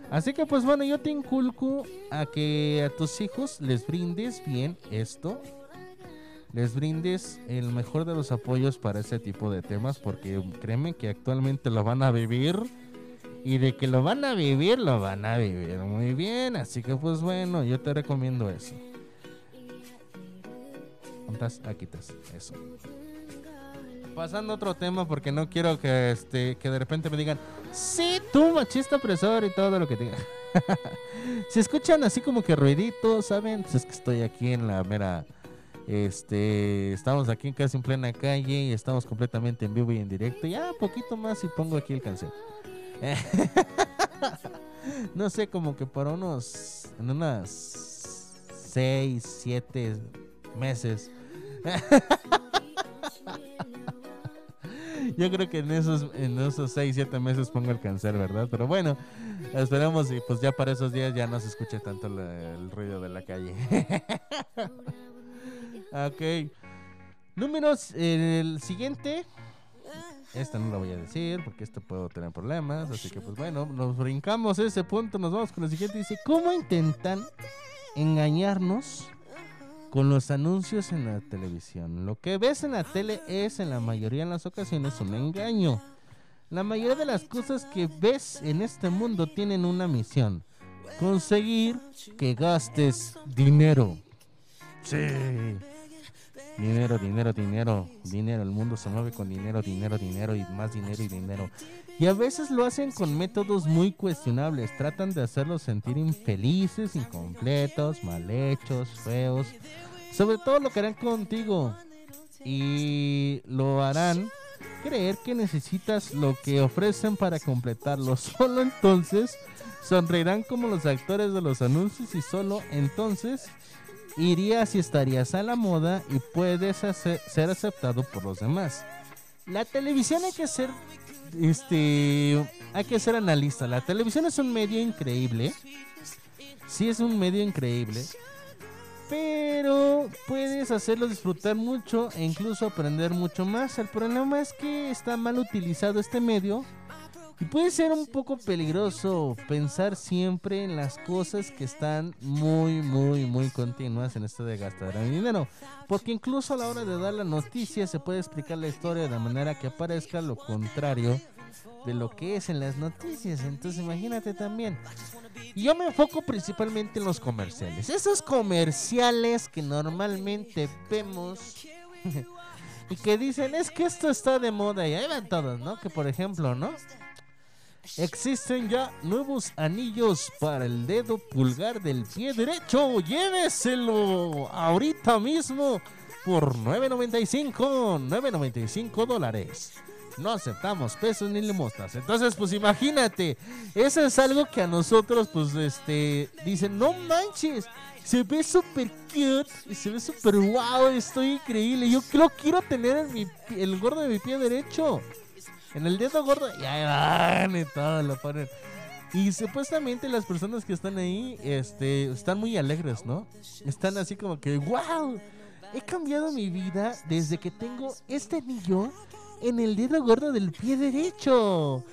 Así que pues bueno, yo te inculco a que a tus hijos les brindes bien esto. Les brindes el mejor de los apoyos para ese tipo de temas porque créeme que actualmente lo van a vivir y de que lo van a vivir, lo van a vivir muy bien. Así que pues bueno, yo te recomiendo eso. ¿Cuántas? Aquí estás. Eso. Pasando a otro tema porque no quiero que este que de repente me digan, sí, tú machista opresor y todo lo que diga. si escuchan así como que ruiditos, ¿saben? Pues es que estoy aquí en la mera este, estamos aquí casi en plena calle y estamos completamente en vivo y en directo. Ya poquito más y pongo aquí el canción. no sé, como que para unos en unas 6, 7 meses. Yo creo que en esos en esos 6, 7 meses pongo el cáncer, ¿verdad? Pero bueno, esperemos y pues ya para esos días ya no se escuche tanto el ruido de la calle. ok. Números, el siguiente. Esta no la voy a decir porque este puedo tener problemas. Así que pues bueno, nos brincamos ese punto. Nos vamos con el siguiente. Dice, ¿cómo intentan engañarnos con los anuncios en la televisión. Lo que ves en la tele es en la mayoría de las ocasiones un engaño. La mayoría de las cosas que ves en este mundo tienen una misión. Conseguir que gastes dinero. Sí. Dinero, dinero, dinero, dinero. El mundo se mueve con dinero, dinero, dinero y más dinero y dinero. Y a veces lo hacen con métodos muy cuestionables. Tratan de hacerlos sentir infelices, incompletos, mal hechos, feos. Sobre todo lo que harán contigo. Y lo harán creer que necesitas lo que ofrecen para completarlo. Solo entonces sonreirán como los actores de los anuncios y solo entonces irías y estarías a la moda y puedes ser aceptado por los demás. La televisión hay que ser este hay que ser analista. La televisión es un medio increíble. Sí es un medio increíble. Pero puedes hacerlo disfrutar mucho e incluso aprender mucho más. El problema es que está mal utilizado este medio y puede ser un poco peligroso pensar siempre en las cosas que están muy, muy, muy continuas en esto de gastar dinero. Porque incluso a la hora de dar la noticia se puede explicar la historia de manera que parezca lo contrario de lo que es en las noticias. Entonces imagínate también. Yo me enfoco principalmente en los comerciales. Esos comerciales que normalmente vemos y que dicen es que esto está de moda y ahí van todos, ¿no? Que por ejemplo, ¿no? Existen ya nuevos anillos para el dedo pulgar del pie derecho. Lléveselo ahorita mismo por 9.95, 9.95 dólares. No aceptamos pesos ni limosnas. Entonces, pues imagínate, eso es algo que a nosotros, pues, este, dicen, no manches, se ve súper cute, se ve súper wow, estoy increíble. Yo lo quiero tener en mi, el gordo de mi pie derecho. En el dedo gordo, y ahí van y todo lo ponen. Y supuestamente las personas que están ahí, este, están muy alegres, ¿no? Están así como que, wow, he cambiado mi vida desde que tengo este anillo en el dedo gordo del pie derecho.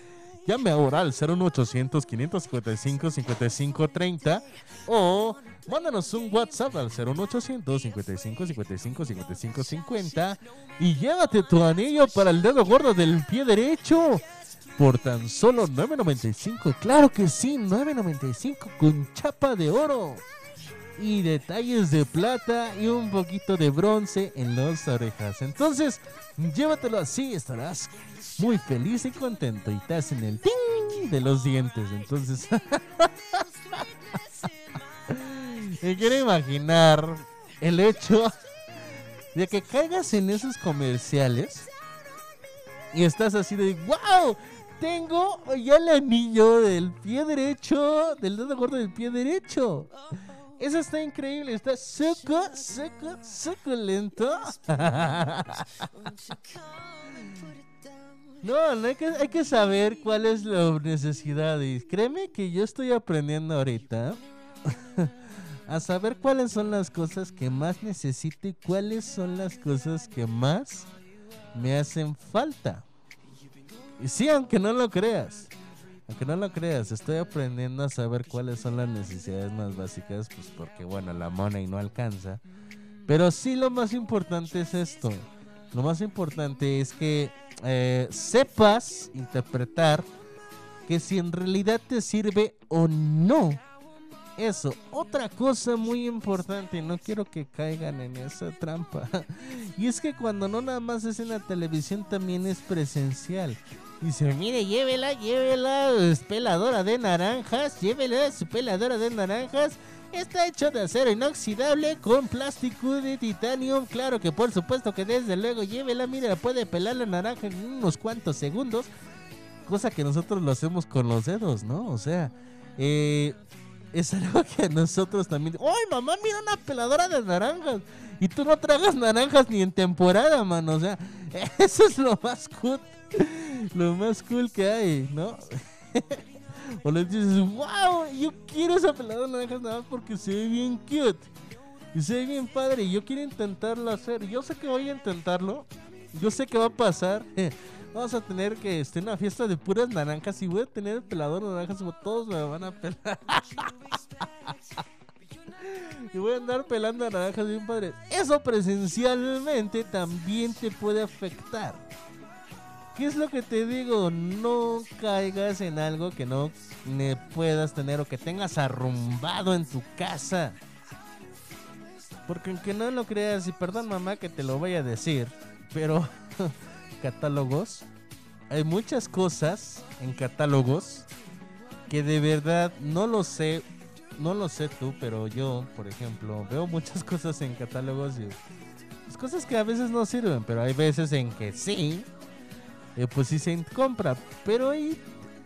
Llame ahora al 01800 555 5530 o mándanos un WhatsApp al 01800 55 55 55 50 y llévate tu anillo para el dedo gordo del pie derecho por tan solo 9.95. Claro que sí, 9.95 con chapa de oro y detalles de plata y un poquito de bronce en las orejas. Entonces, llévatelo así, estarás muy feliz y contento y te hacen el ting de los dientes. Entonces, me quiero imaginar el hecho de que caigas en esos comerciales y estás así de wow. Tengo ya el anillo del pie derecho, del dedo gordo del pie derecho. Eso está increíble, está suco, suco, suculento. No, no hay que, hay que saber cuál es la necesidad. Créeme que yo estoy aprendiendo ahorita a saber cuáles son las cosas que más necesito y cuáles son las cosas que más me hacen falta. Y sí, aunque no lo creas. Aunque no lo creas, estoy aprendiendo a saber cuáles son las necesidades más básicas, pues porque bueno, la money no alcanza. Pero sí lo más importante es esto. Lo más importante es que eh, sepas interpretar que si en realidad te sirve o no. Eso, otra cosa muy importante, no quiero que caigan en esa trampa. Y es que cuando no nada más es en la televisión, también es presencial. Dice, mire, llévela, llévela, es peladora de naranjas, llévela su peladora de naranjas. Está hecho de acero inoxidable con plástico de titanio. Claro que por supuesto que desde luego llévela, mire, puede pelar la naranja en unos cuantos segundos. Cosa que nosotros lo hacemos con los dedos, ¿no? O sea, eh, es algo que nosotros también... ¡Ay, mamá, mira una peladora de naranjas! Y tú no tragas naranjas ni en temporada, mano. O sea, eso es lo más cool. Lo más cool que hay, ¿no? o le dices, wow, yo quiero esa peladora de naranjas nada más porque se ve bien cute. Y se ve bien padre. Y yo quiero intentarlo hacer. Yo sé que voy a intentarlo. Yo sé que va a pasar. Vamos a tener que este, una fiesta de puras naranjas. Y voy a tener el pelador de naranjas. como Todos me van a pelar. y voy a andar pelando naranjas bien padre. Eso presencialmente también te puede afectar. ¿Qué es lo que te digo? No caigas en algo que no ne- puedas tener o que tengas arrumbado en tu casa. Porque aunque no lo creas, y perdón mamá que te lo voy a decir, pero catálogos, hay muchas cosas en catálogos que de verdad no lo sé, no lo sé tú, pero yo, por ejemplo, veo muchas cosas en catálogos y pues, cosas que a veces no sirven, pero hay veces en que sí, eh, pues sí se compra, pero ahí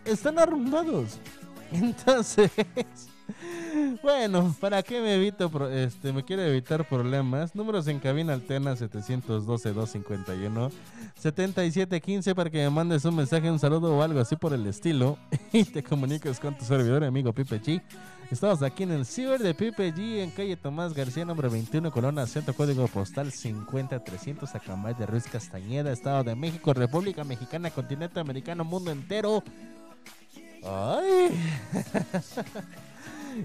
están arrumbados. Entonces, bueno, ¿para qué me evito, este, me quiero evitar problemas? Números en cabina alterna 712-251, 7715 para que me mandes un mensaje, un saludo o algo así por el estilo y te comuniques con tu servidor amigo Pipe G. Estamos aquí en el ciber de Pipe G en calle Tomás García, número 21, Corona Centro, código postal 50300, Acambay de Ruiz Castañeda, Estado de México, República Mexicana, continente americano, mundo entero. Ay.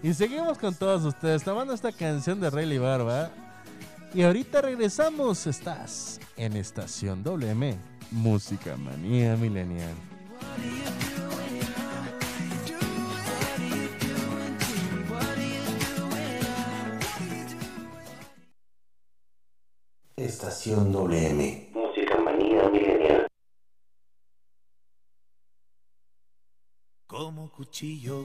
y seguimos con todos ustedes, tomando esta canción de Rayleigh Barba. Y ahorita regresamos, estás en Estación WM, Música Manía Millennial. Estación WM. Música manía milenial. como cuchillo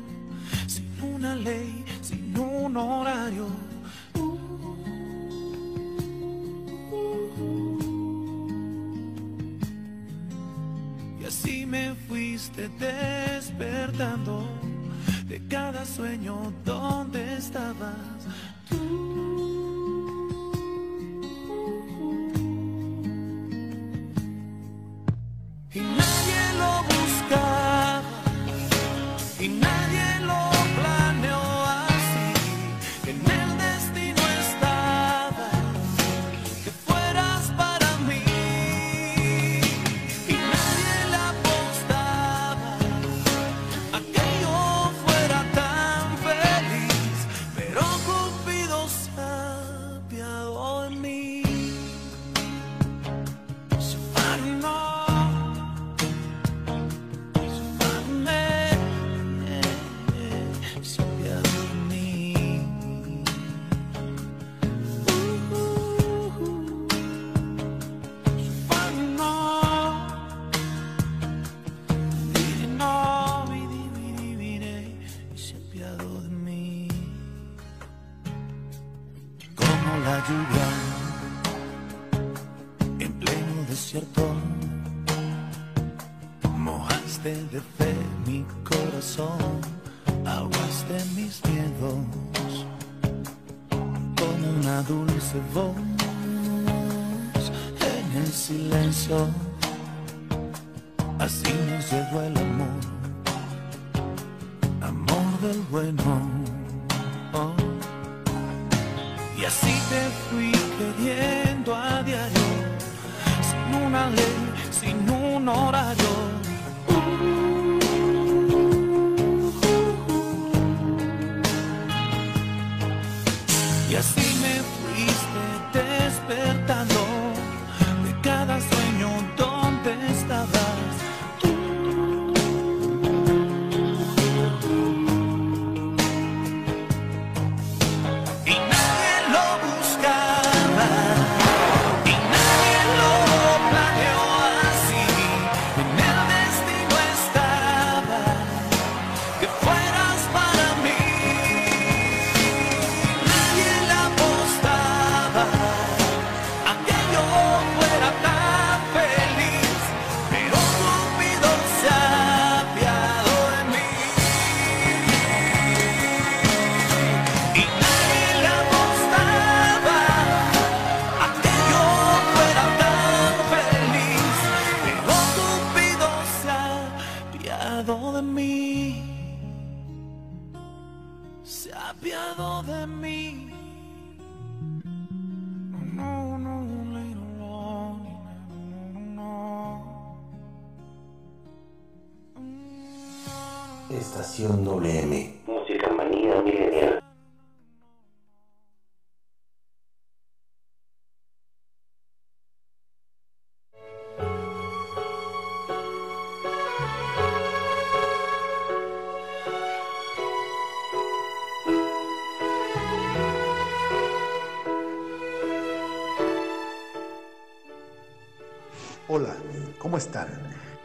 sin una ley, sin un horario. Y así me fuiste despertando de cada sueño donde estabas y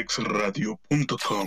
abrilexradio.com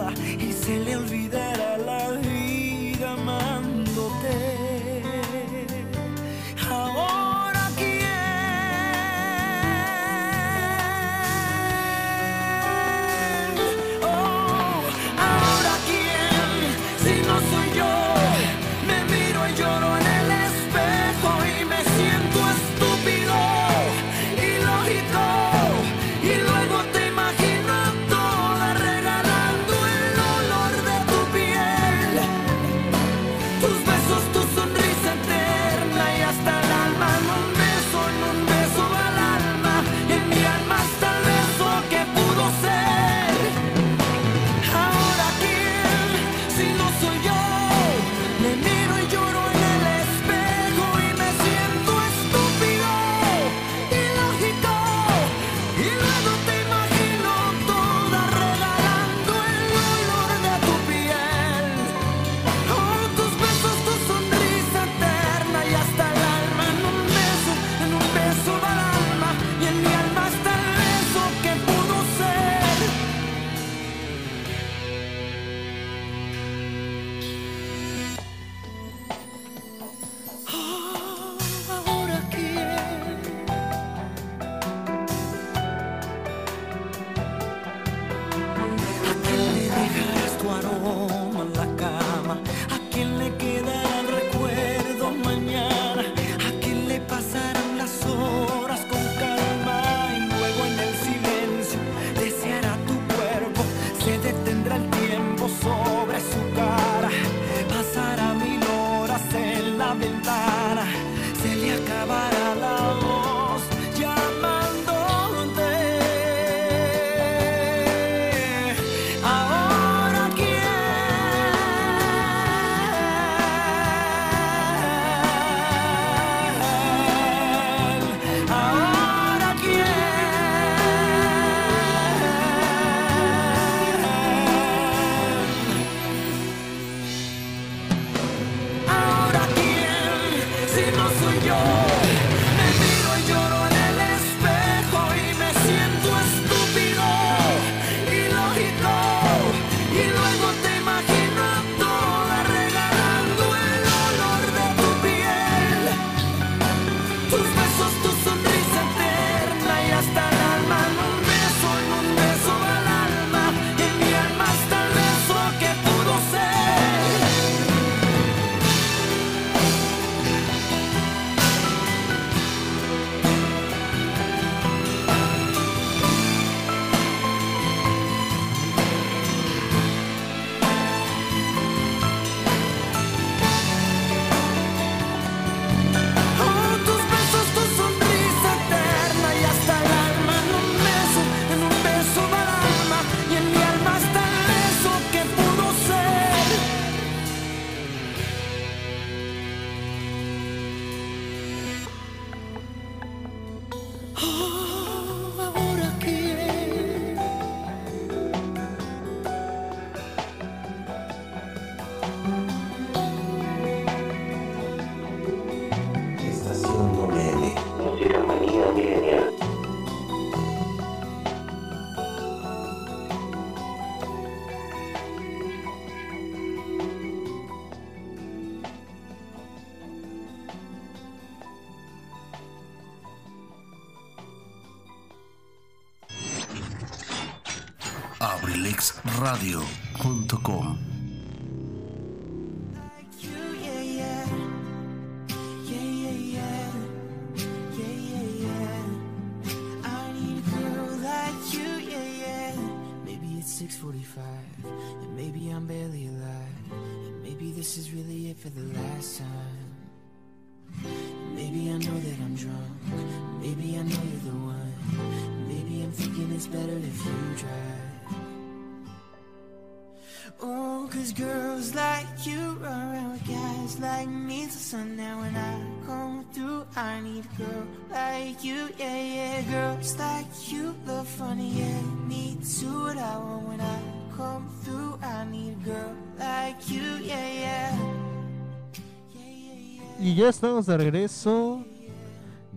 Y ya estamos de regreso.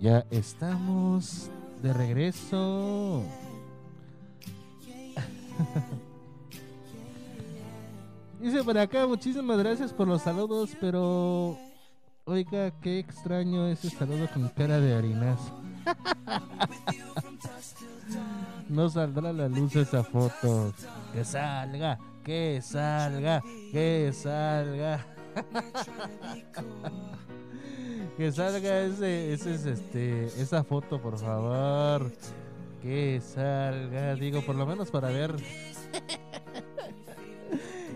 Ya estamos de regreso. Dice por acá, muchísimas gracias por los saludos, pero oiga, qué extraño ese saludo con cara de harinazo. No saldrá a la luz esa foto. Que salga, que salga, que salga. que salga ese, ese es este, esa foto, por favor. Que salga, digo, por lo menos para ver.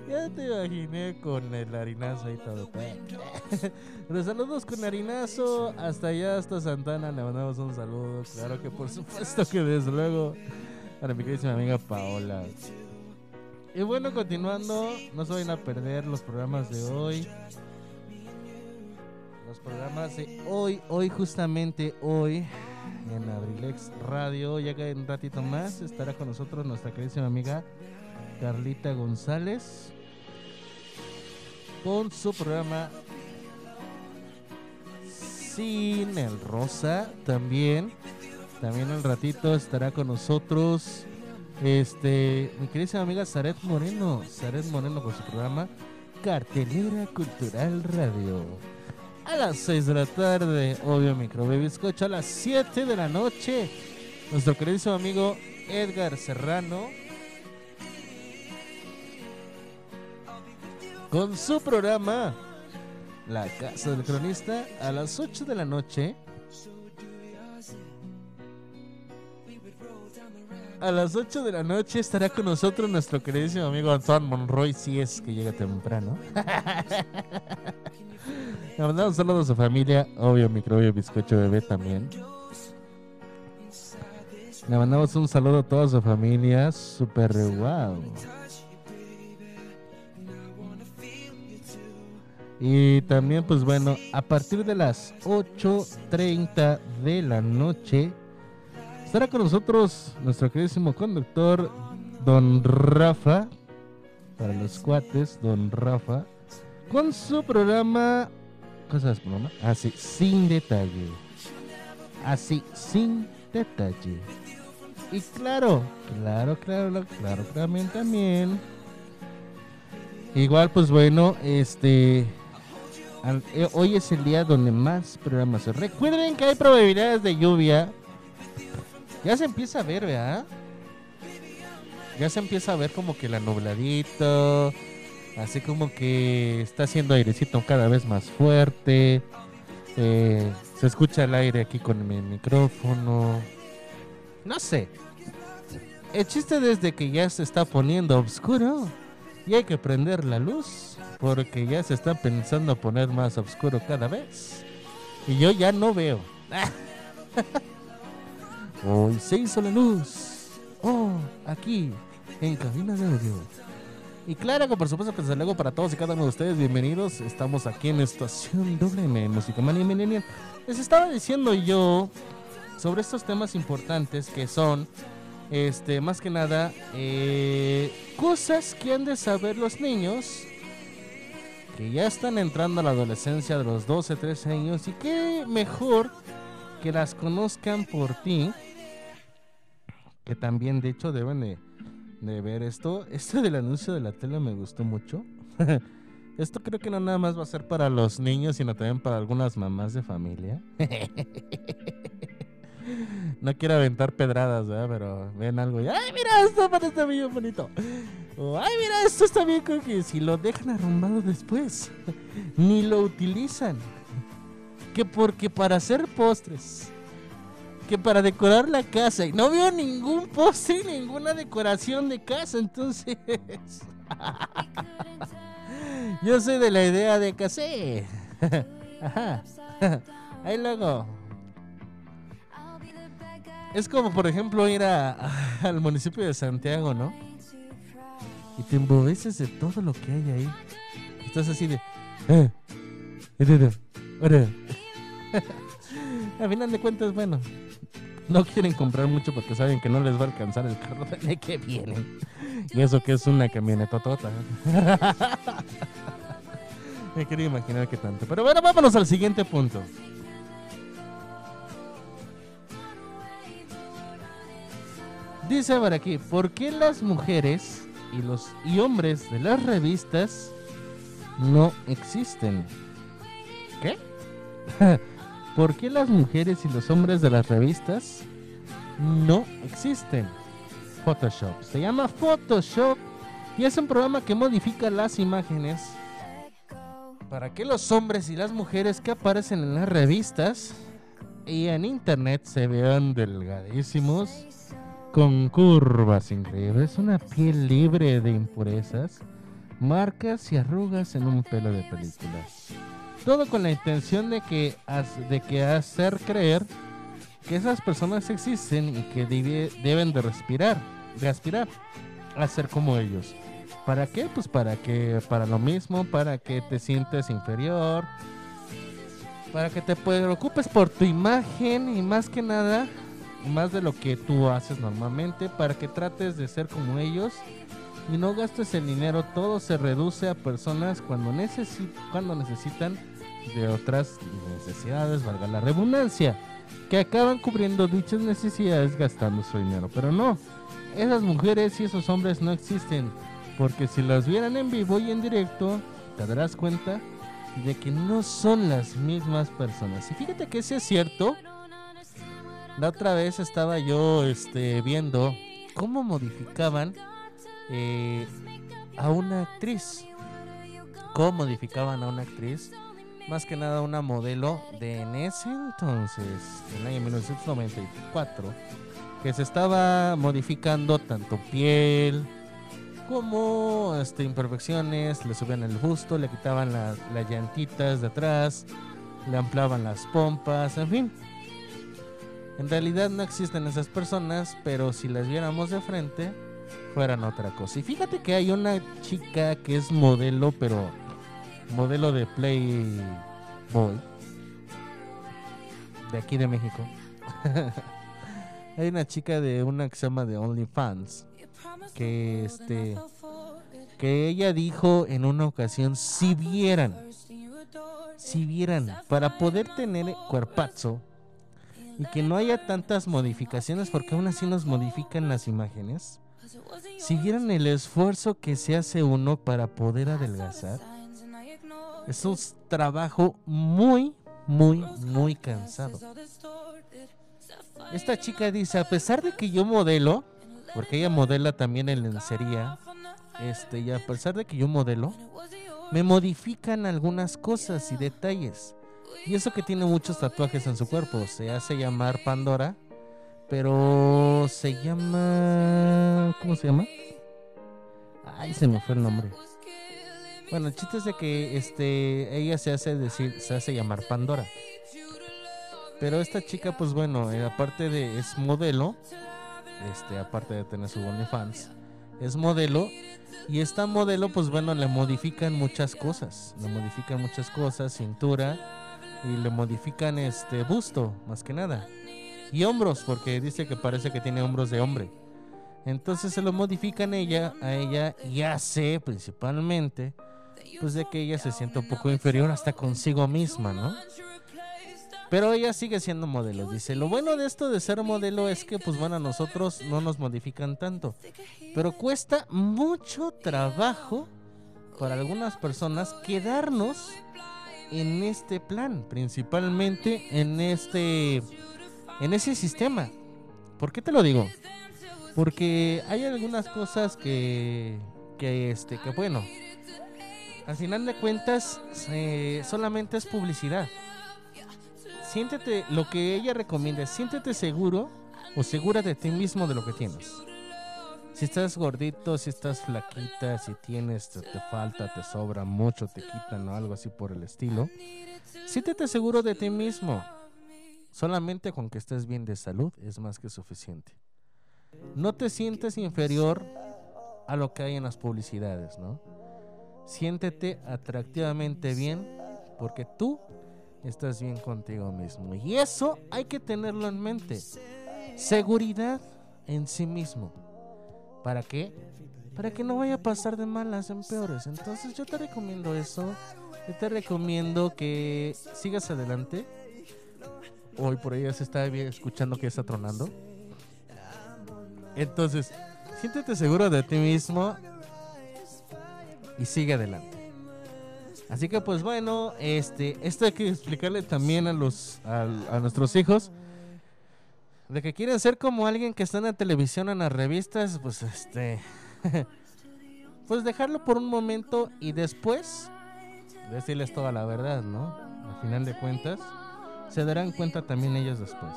Ya te imaginé con el harinazo ahí todo. Los saludos con harinazo. Hasta allá, hasta Santana. Le mandamos un saludo. Claro que por supuesto que desde luego. Para mi queridísima amiga Paola. Y bueno, continuando, no se vayan a perder los programas de hoy. Los programas de hoy, hoy justamente hoy, en Abrilex Radio, ya que un ratito más estará con nosotros nuestra queridísima amiga Carlita González con su programa Sin el Rosa también. También al ratito estará con nosotros este, mi querida amiga Zaret Moreno, Zaret Moreno con su programa Cartelera Cultural Radio. A las 6 de la tarde, obvio Microbaby Bizcocho, a las 7 de la noche, nuestro queridísimo amigo Edgar Serrano con su programa La Casa del Cronista a las 8 de la noche. A las 8 de la noche estará con nosotros nuestro queridísimo amigo Antoine Monroy, si es que llega temprano. Le mandamos saludos a su familia, obvio, microbio, bizcocho bebé también. Le mandamos un saludo a toda su familia, super wow. Y también, pues bueno, a partir de las 8.30 de la noche estará con nosotros nuestro queridísimo conductor, don Rafa, para los cuates, don Rafa, con su programa. ¿Cosas programa? Así, sin detalle. Así, sin detalle. Y claro, claro, claro, claro, también, también. Igual, pues bueno, este. Eh, hoy es el día donde más programas. Recuerden que hay probabilidades de lluvia. Ya se empieza a ver, ¿verdad? Ya se empieza a ver como que la nubladito. Así como que está haciendo airecito cada vez más fuerte. Eh, se escucha el aire aquí con mi micrófono. No sé. El chiste desde que ya se está poniendo oscuro y hay que prender la luz porque ya se está pensando poner más oscuro cada vez. Y yo ya no veo. Hoy se hizo la luz. Oh, aquí, en cabina de audio. Y claro que por supuesto que luego para todos y cada uno de ustedes, bienvenidos. Estamos aquí en Estación WM, Música Mania Millennial. Les estaba diciendo yo sobre estos temas importantes que son, este, más que nada, eh, cosas que han de saber los niños que ya están entrando a la adolescencia de los 12, 13 años y que mejor que las conozcan por ti, que también de hecho deben de, ver esto. Esto del anuncio de la tele me gustó mucho. Esto creo que no nada más va a ser para los niños, sino también para algunas mamás de familia. no quiero aventar pedradas, ¿verdad? Pero ven algo y, ay, mira, esto está bien bonito. Ay, mira, esto está bien que si lo dejan arrumbado después, ni lo utilizan. Que porque para hacer postres, que para decorar la casa, y no veo ningún postre, ninguna decoración de casa, entonces... Yo soy de la idea de que sí. Ajá. Ahí luego. Es como, por ejemplo, ir a, al municipio de Santiago, ¿no? Y te embobeces de todo lo que hay ahí. Estás así de. Eh, a final de cuentas, bueno, no quieren comprar mucho porque saben que no les va a alcanzar el carro de que vienen. Y eso que es una camioneta tota. Me quería imaginar que tanto. Pero bueno, vámonos al siguiente punto. Dice por aquí, ¿por qué las mujeres y los y hombres de las revistas no existen? ¿Qué? ¿Por qué las mujeres y los hombres de las revistas no existen? Photoshop. Se llama Photoshop y es un programa que modifica las imágenes para que los hombres y las mujeres que aparecen en las revistas y en internet se vean delgadísimos con curvas increíbles, una piel libre de impurezas, marcas y arrugas en un pelo de películas. Todo con la intención de que, de que hacer creer que esas personas existen y que deben de respirar, de aspirar a ser como ellos. ¿Para qué? Pues para que, para lo mismo, para que te sientes inferior, para que te preocupes por tu imagen y más que nada más de lo que tú haces normalmente para que trates de ser como ellos y no gastes el dinero. Todo se reduce a personas cuando, cuando necesitan de otras necesidades, valga la redundancia, que acaban cubriendo dichas necesidades gastando su dinero. Pero no, esas mujeres y esos hombres no existen, porque si las vieran en vivo y en directo, te darás cuenta de que no son las mismas personas. Y fíjate que ese es cierto la otra vez estaba yo este, viendo cómo modificaban eh, a una actriz. Cómo modificaban a una actriz. Más que nada una modelo de en ese entonces, en el año 1994, que se estaba modificando tanto piel como este, imperfecciones, le subían el busto, le quitaban las llantitas de atrás, le ampliaban las pompas, en fin en realidad no existen esas personas, pero si las viéramos de frente, fueran otra cosa. Y fíjate que hay una chica que es modelo, pero modelo de Playboy. De aquí de México. hay una chica de una que se llama de OnlyFans. Que este. Que ella dijo en una ocasión: si vieran. Si vieran. Para poder tener cuerpazo y que no haya tantas modificaciones porque aún así nos modifican las imágenes. Si vieran el esfuerzo que se hace uno para poder adelgazar, es un trabajo muy, muy, muy cansado. Esta chica dice, a pesar de que yo modelo, porque ella modela también en lencería, este, y a pesar de que yo modelo, me modifican algunas cosas y detalles. Y eso que tiene muchos tatuajes en su cuerpo. Se hace llamar Pandora. Pero se llama. ¿Cómo se llama? Ay, se me fue el nombre. Bueno, el chiste es de que este, ella se hace decir, se hace llamar Pandora. Pero esta chica, pues bueno, eh, aparte de es modelo, este, aparte de tener su OnlyFans, es modelo. Y esta modelo, pues bueno, le modifican muchas cosas. Le modifican muchas cosas, cintura, y le modifican este busto, más que nada. Y hombros, porque dice que parece que tiene hombros de hombre. Entonces se lo modifican ella, a ella y hace principalmente pues de que ella se siente un poco inferior hasta consigo misma, ¿no? Pero ella sigue siendo modelo. Dice, lo bueno de esto de ser modelo es que pues bueno, a nosotros no nos modifican tanto. Pero cuesta mucho trabajo para algunas personas quedarnos en este plan, principalmente en este en ese sistema ¿Por qué te lo digo? Porque hay algunas cosas que, que este, que bueno, al final de cuentas eh, solamente es publicidad. Siéntete, lo que ella recomienda, siéntete seguro o segura de ti mismo de lo que tienes. Si estás gordito, si estás flaquita, si tienes, te, falta, te sobra mucho, te quitan o algo así por el estilo, siéntete seguro de ti mismo. Solamente con que estés bien de salud es más que suficiente. No te sientes inferior a lo que hay en las publicidades, ¿no? Siéntete atractivamente bien porque tú estás bien contigo mismo. Y eso hay que tenerlo en mente. Seguridad en sí mismo. ¿Para qué? Para que no vaya a pasar de malas en peores. Entonces yo te recomiendo eso. Yo te recomiendo que sigas adelante. Hoy por ya se está escuchando que está tronando. Entonces, siéntete seguro de ti mismo y sigue adelante. Así que pues bueno, este, esto hay que explicarle también a los a nuestros hijos de que quieren ser como alguien que está en la televisión, en las revistas, pues este, pues dejarlo por un momento y después decirles toda la verdad, ¿no? Al final de cuentas, se darán cuenta también ellos después.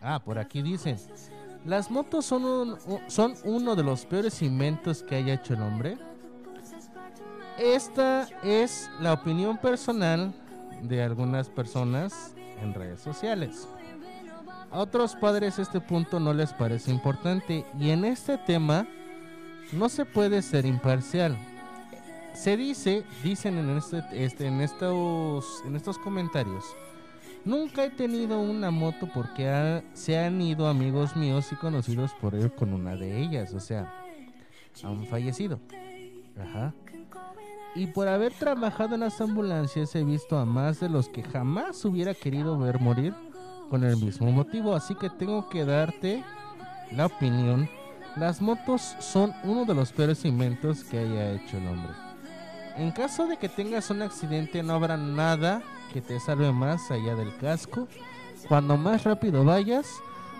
Ah, por aquí dicen, las motos son, un- son uno de los peores inventos que haya hecho el hombre. Esta es la opinión personal de algunas personas en redes sociales. A otros padres este punto no les parece importante y en este tema no se puede ser imparcial. Se dice, dicen en, este, este- estos, en estos comentarios, nunca he tenido una moto porque se han ido amigos míos y conocidos por él con una de ellas, o sea, han fallecido. Ajá. Y por haber trabajado en las ambulancias he visto a más de los que jamás hubiera querido ver morir con el mismo motivo. Así que tengo que darte la opinión. Las motos son uno de los peores inventos que haya hecho el hombre. En caso de que tengas un accidente no habrá nada que te salve más allá del casco. Cuando más rápido vayas,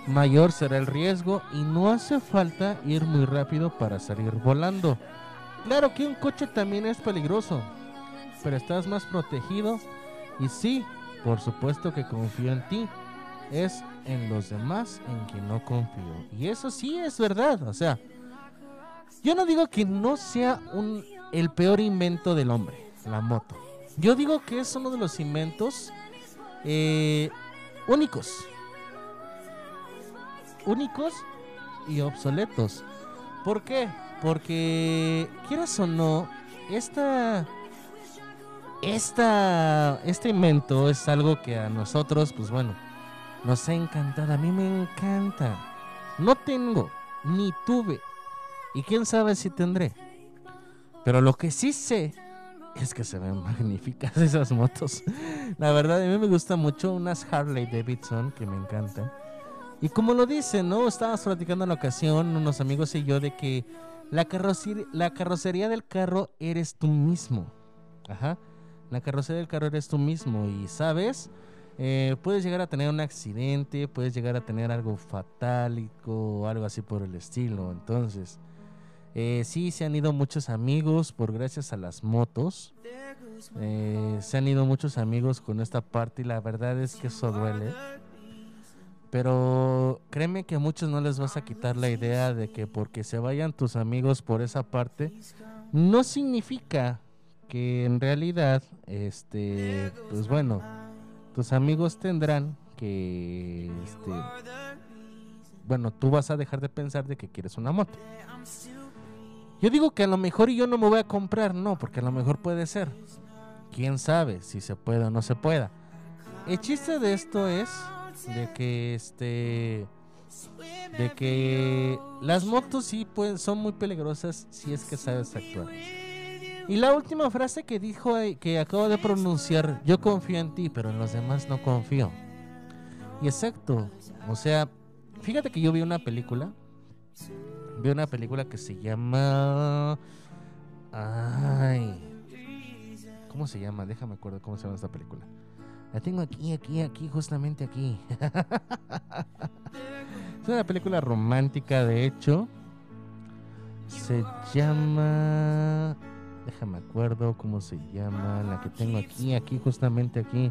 mayor será el riesgo y no hace falta ir muy rápido para salir volando. Claro que un coche también es peligroso, pero estás más protegido y sí, por supuesto que confío en ti. Es en los demás en quien no confío. Y eso sí es verdad, o sea, yo no digo que no sea un, el peor invento del hombre, la moto. Yo digo que es uno de los inventos eh, únicos. Únicos y obsoletos. ¿Por qué? Porque, quieras o no, esta, esta, este invento es algo que a nosotros, pues bueno, nos ha encantado. A mí me encanta. No tengo, ni tuve. Y quién sabe si tendré. Pero lo que sí sé es que se ven magníficas esas motos. La verdad, a mí me gusta mucho unas Harley Davidson que me encantan. Y como lo dicen, ¿no? Estábamos platicando en la ocasión, unos amigos y yo, de que la, carrocería, del carro eres tú mismo. Ajá. La carrocería del carro eres tú mismo. Y sabes, Eh, puedes llegar a tener un accidente, puedes llegar a tener algo fatálico algo así por el estilo. Entonces, eh, sí, se han ido muchos amigos por gracias a las motos. Eh, se han ido muchos amigos con esta parte y la verdad es que eso duele. Pero créeme que a muchos no les vas a quitar la idea de que porque se vayan tus amigos por esa parte, no significa que en realidad, este, pues bueno, tus amigos tendrán que, este, bueno, tú vas a dejar de pensar de que quieres una moto. Yo digo que a lo mejor yo no me voy a comprar, no, porque a lo mejor puede ser. Quién sabe si se puede o no se pueda. El chiste de esto es de que este de que las motos sí pueden, son muy peligrosas si es que sabes actuar. Y la última frase que dijo ahí, que acabo de pronunciar, yo confío en ti, pero en los demás no confío. Y exacto, o sea, fíjate que yo vi una película, vi una película que se llama ay, ¿cómo se llama? Déjame acuerdo cómo se llama esta película. La tengo aquí, aquí, aquí, justamente aquí. es una película romántica, de hecho. Se llama... Déjame acuerdo cómo se llama. La que tengo aquí, aquí, justamente aquí.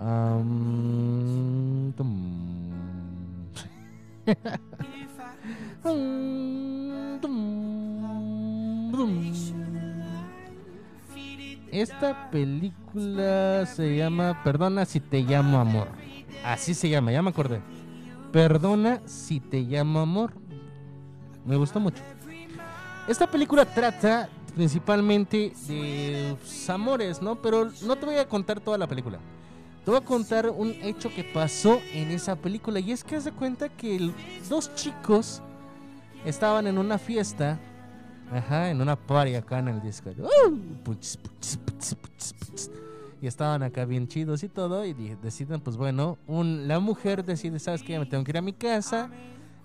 Um, Esta película se llama Perdona si te llamo amor. Así se llama, ya me acordé. Perdona si te llamo amor. Me gustó mucho. Esta película trata principalmente de amores, ¿no? Pero no te voy a contar toda la película. Te voy a contar un hecho que pasó en esa película. Y es que haz de cuenta que dos chicos estaban en una fiesta Ajá, en una party acá en el disco. Y estaban acá bien chidos y todo. Y deciden, pues bueno, la mujer decide, ¿sabes qué? Me tengo que ir a mi casa.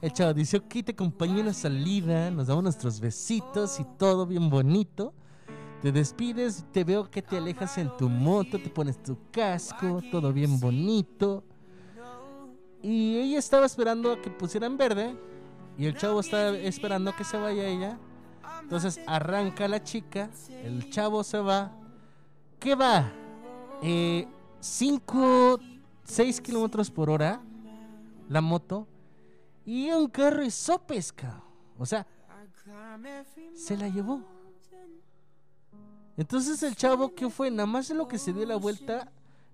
El chavo dice, ok, te acompaño en la salida. Nos damos nuestros besitos y todo bien bonito. Te despides, te veo que te alejas en tu moto, te pones tu casco, todo bien bonito. Y ella estaba esperando a que pusieran verde. Y el chavo estaba esperando a que se vaya ella. Entonces arranca la chica, el chavo se va. ¿Qué va? 5, eh, 6 kilómetros por hora la moto y un carro y pesca. O sea, se la llevó. Entonces el chavo, ¿qué fue? Nada más de lo que se dio la vuelta,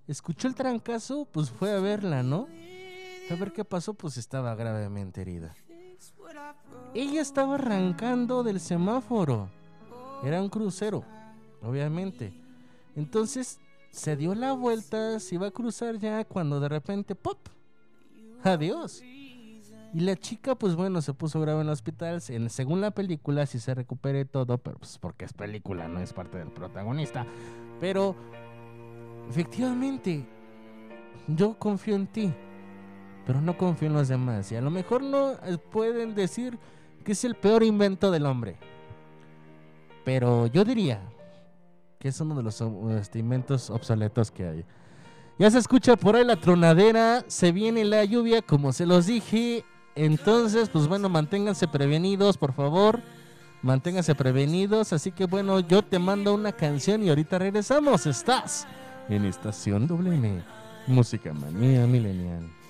escuchó el trancazo, pues fue a verla, ¿no? A ver qué pasó, pues estaba gravemente herida. Ella estaba arrancando del semáforo. Era un crucero, obviamente. Entonces se dio la vuelta, se iba a cruzar ya cuando de repente, ¡pop! Adiós. Y la chica, pues bueno, se puso grave en el hospital. Según la película, si se recupere todo, pero pues porque es película, no es parte del protagonista. Pero, efectivamente, yo confío en ti pero no confío en los demás. Y a lo mejor no eh, pueden decir que es el peor invento del hombre. Pero yo diría que es uno de los este, inventos obsoletos que hay. Ya se escucha por ahí la tronadera, se viene la lluvia, como se los dije. Entonces, pues bueno, manténganse prevenidos, por favor. Manténganse prevenidos. Así que bueno, yo te mando una canción y ahorita regresamos. Estás en Estación WM, Música Manía Milenial.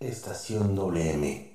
Estación WM.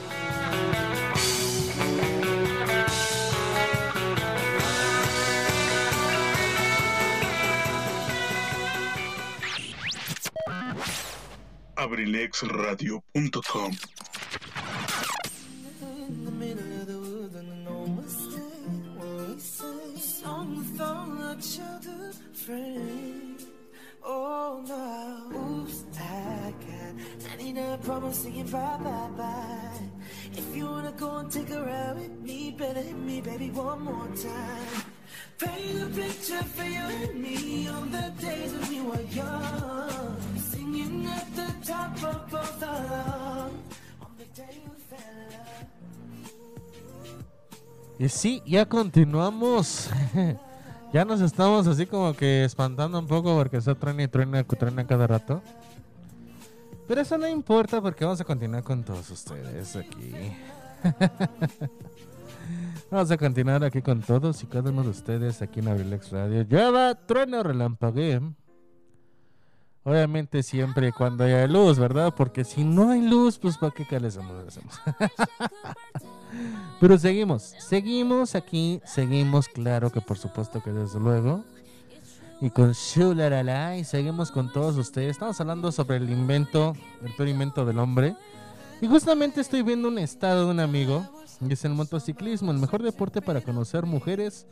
abrilexradio.com. Oh no, oops, I got 99 problems saying bye bye bye. If you wanna go and take a ride with me, better hit me, baby, one more time. Paint a picture for you and me on the days when young. Y sí, ya continuamos. ya nos estamos así como que espantando un poco porque está truena y truena, truena cada rato. Pero eso no importa porque vamos a continuar con todos ustedes aquí. vamos a continuar aquí con todos y cada uno de ustedes aquí en Abrilex Radio. Lleva trueno relampague. Obviamente siempre cuando haya luz, ¿verdad? Porque si no hay luz, pues ¿para qué hacemos? Pero seguimos, seguimos aquí, seguimos, claro que por supuesto que desde luego. Y con Shularala, y seguimos con todos ustedes. Estamos hablando sobre el invento, el peor invento del hombre. Y justamente estoy viendo un estado de un amigo, es el motociclismo, el mejor deporte para conocer mujeres,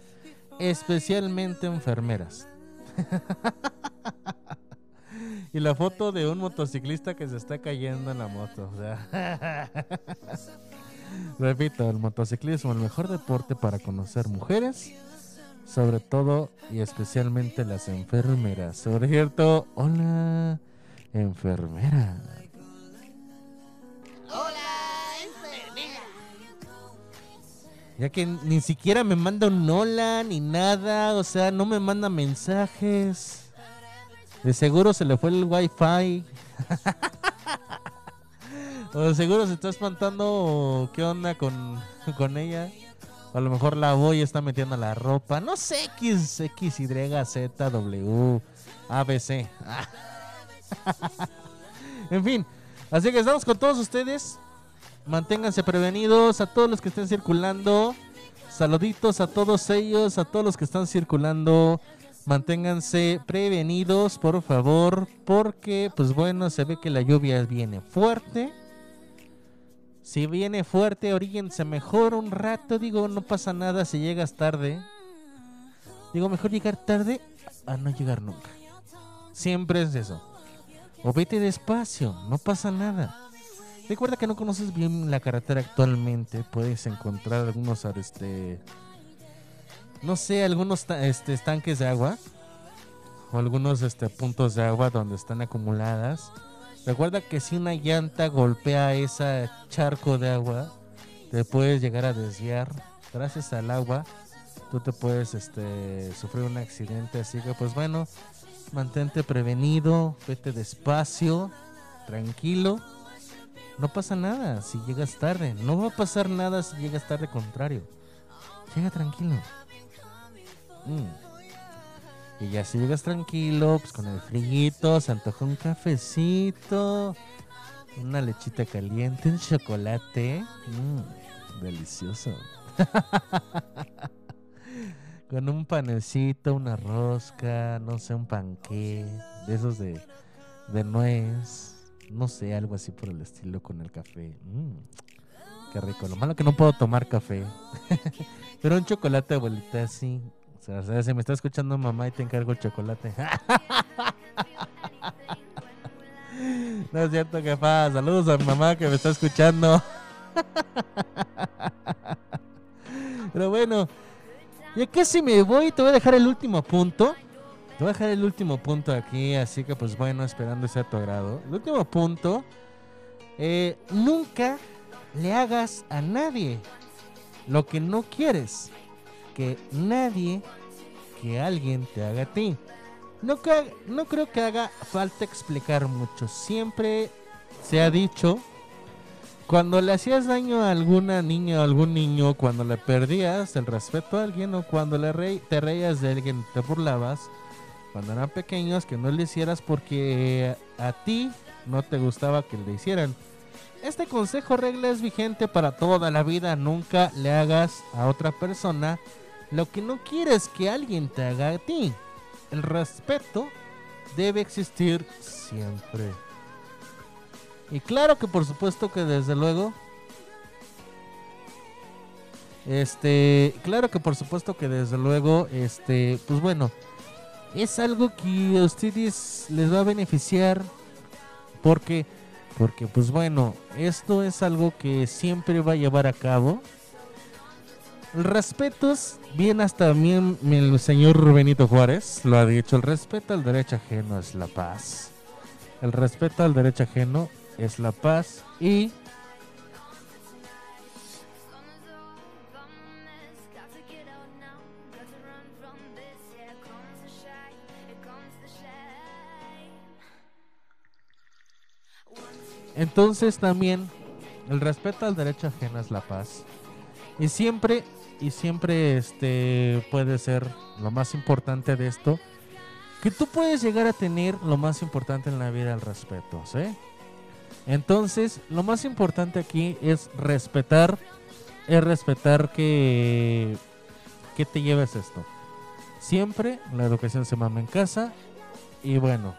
especialmente enfermeras. y la foto de un motociclista que se está cayendo en la moto. O sea. Repito, el motociclismo, el mejor deporte para conocer mujeres, sobre todo y especialmente las enfermeras. Sobre cierto, hola, enfermera. Ya que ni siquiera me manda un hola ni nada, o sea, no me manda mensajes. De seguro se le fue el wifi. o de seguro se está espantando qué onda con, con ella. O a lo mejor la voy está metiendo la ropa. No sé, X, X, Y, Z, W, A, B, C. en fin, así que estamos con todos ustedes. Manténganse prevenidos a todos los que estén circulando. Saluditos a todos ellos, a todos los que están circulando. Manténganse prevenidos, por favor, porque pues bueno, se ve que la lluvia viene fuerte. Si viene fuerte, oríguense mejor un rato. Digo, no pasa nada si llegas tarde. Digo, mejor llegar tarde a no llegar nunca. Siempre es eso. O vete despacio, no pasa nada. Recuerda que no conoces bien la carretera actualmente. Puedes encontrar algunos este no sé, algunos este, estanques de agua o algunos este, puntos de agua donde están acumuladas. Recuerda que si una llanta golpea ese charco de agua, te puedes llegar a desviar. Gracias al agua, tú te puedes este, sufrir un accidente. Así que, pues bueno, mantente prevenido, vete despacio, tranquilo. No pasa nada si llegas tarde. No va a pasar nada si llegas tarde, contrario. Llega tranquilo. Mm. Y ya si llegas tranquilo, pues con el friguito, se antoja un cafecito, una lechita caliente, un chocolate. Mm, delicioso. con un panecito, una rosca, no sé, un panqué, de esos de, de nuez, no sé, algo así por el estilo con el café. Mm, qué rico. Lo malo que no puedo tomar café. Pero un chocolate, abuelita, sí. Si me está escuchando mamá y te encargo el chocolate. no es cierto, que pasa. Saludos a mi mamá que me está escuchando. Pero bueno, ya casi me voy. Te voy a dejar el último punto. Te voy a dejar el último punto aquí. Así que, pues bueno, esperando sea a tu agrado. El último punto: eh, nunca le hagas a nadie lo que no quieres que nadie, que alguien te haga a ti. No, creo que haga falta explicar mucho. Siempre se ha dicho, cuando le hacías daño a alguna niña o algún niño, cuando le perdías el respeto a alguien o cuando le te reías de alguien, te burlabas, cuando eran pequeños, que no le hicieras porque a ti no te gustaba que le hicieran. Este consejo regla es vigente para toda la vida. Nunca le hagas a otra persona lo que no quieres que alguien te haga a ti. El respeto debe existir siempre. Y claro que por supuesto que desde luego este, claro que por supuesto que desde luego este, pues bueno, es algo que a ustedes les va a beneficiar porque porque pues bueno, esto es algo que siempre va a llevar a cabo. El respeto es bien hasta también el señor Benito Juárez lo ha dicho, el respeto al derecho ajeno es la paz. El respeto al derecho ajeno es la paz y Entonces también el respeto al derecho ajeno es la paz. Y siempre, y siempre este puede ser lo más importante de esto. Que tú puedes llegar a tener lo más importante en la vida, el respeto, ¿sí? Entonces, lo más importante aquí es respetar, es respetar que, que te lleves esto. Siempre la educación se mama en casa y bueno,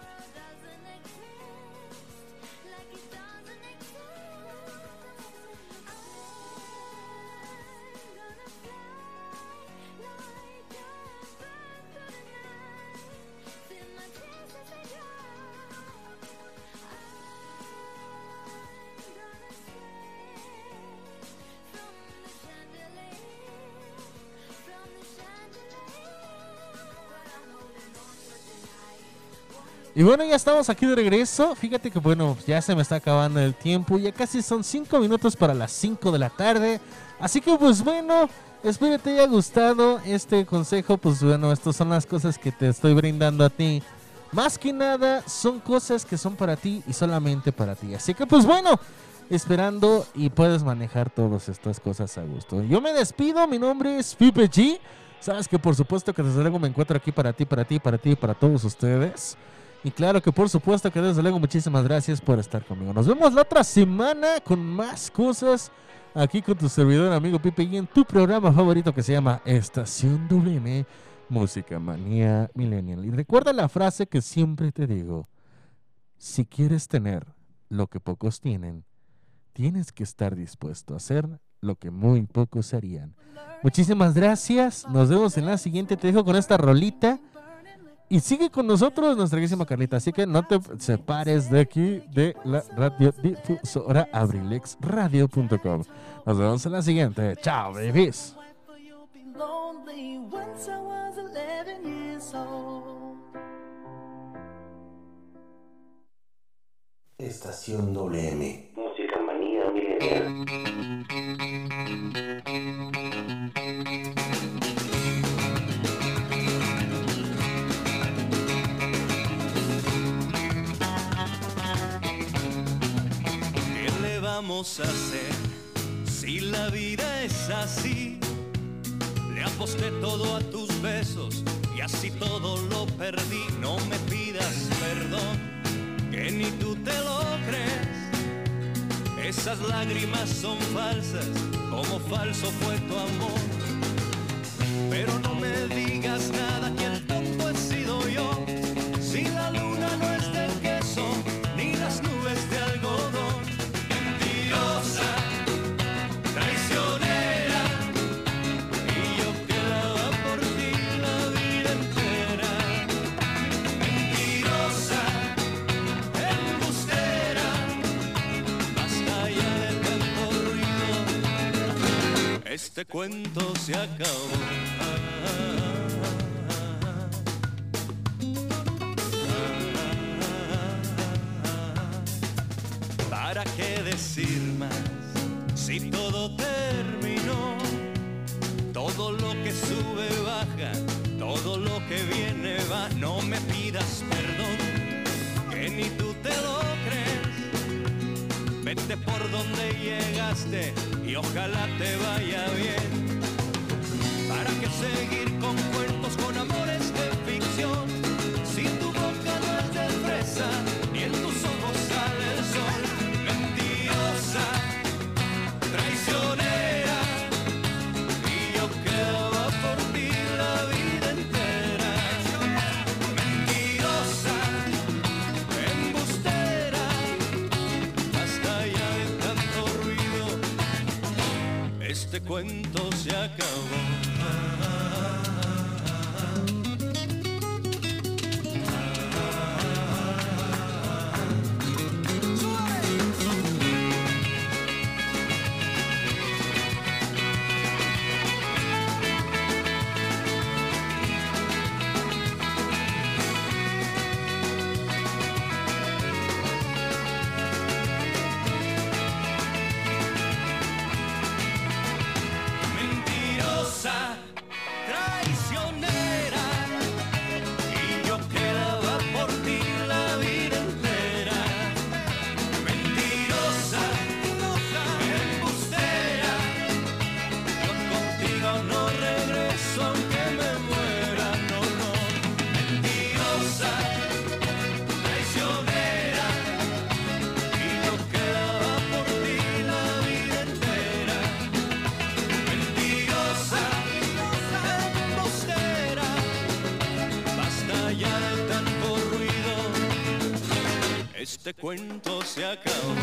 Y bueno, ya estamos aquí de regreso. Fíjate que bueno, ya se me está acabando el tiempo. Ya casi son 5 minutos para las 5 de la tarde. Así que pues bueno, espero te haya gustado este consejo. Pues bueno, estas son las cosas que te estoy brindando a ti. Más que nada, son cosas que son para ti y solamente para ti. Así que pues bueno, esperando y puedes manejar todas estas cosas a gusto. Yo me despido, mi nombre es Pipe G. Sabes que por supuesto que desde luego me encuentro aquí para ti, para ti, para ti para todos ustedes. Y claro que por supuesto que desde luego muchísimas gracias por estar conmigo. Nos vemos la otra semana con más cosas aquí con tu servidor amigo Pipe y en tu programa favorito que se llama Estación WM Música Manía Millennial. Y recuerda la frase que siempre te digo. Si quieres tener lo que pocos tienen, tienes que estar dispuesto a hacer lo que muy pocos harían. Muchísimas gracias. Nos vemos en la siguiente. Te dejo con esta rolita. Y sigue con nosotros nuestra querísima Carlita. Así que no te separes de aquí de la radiodifusora abrilexradio.com. Nos vemos en la siguiente. Chao, babies. lonely once I was 11 years old. Estación WM. Música manía milenial. Hacer si la vida es así? Le aposté todo a tus besos y así todo lo perdí. No me pidas perdón, que ni tú te lo crees. Esas lágrimas son falsas, como falso fue tu amor. Pero no me digas nada, Este cuento se acabó. ¿Para qué decir más si todo terminó? Todo lo que sube que viene va, no me pidas perdón, que ni tú te lo crees. Vete por donde llegaste ojalá te vaya bien. Este cuento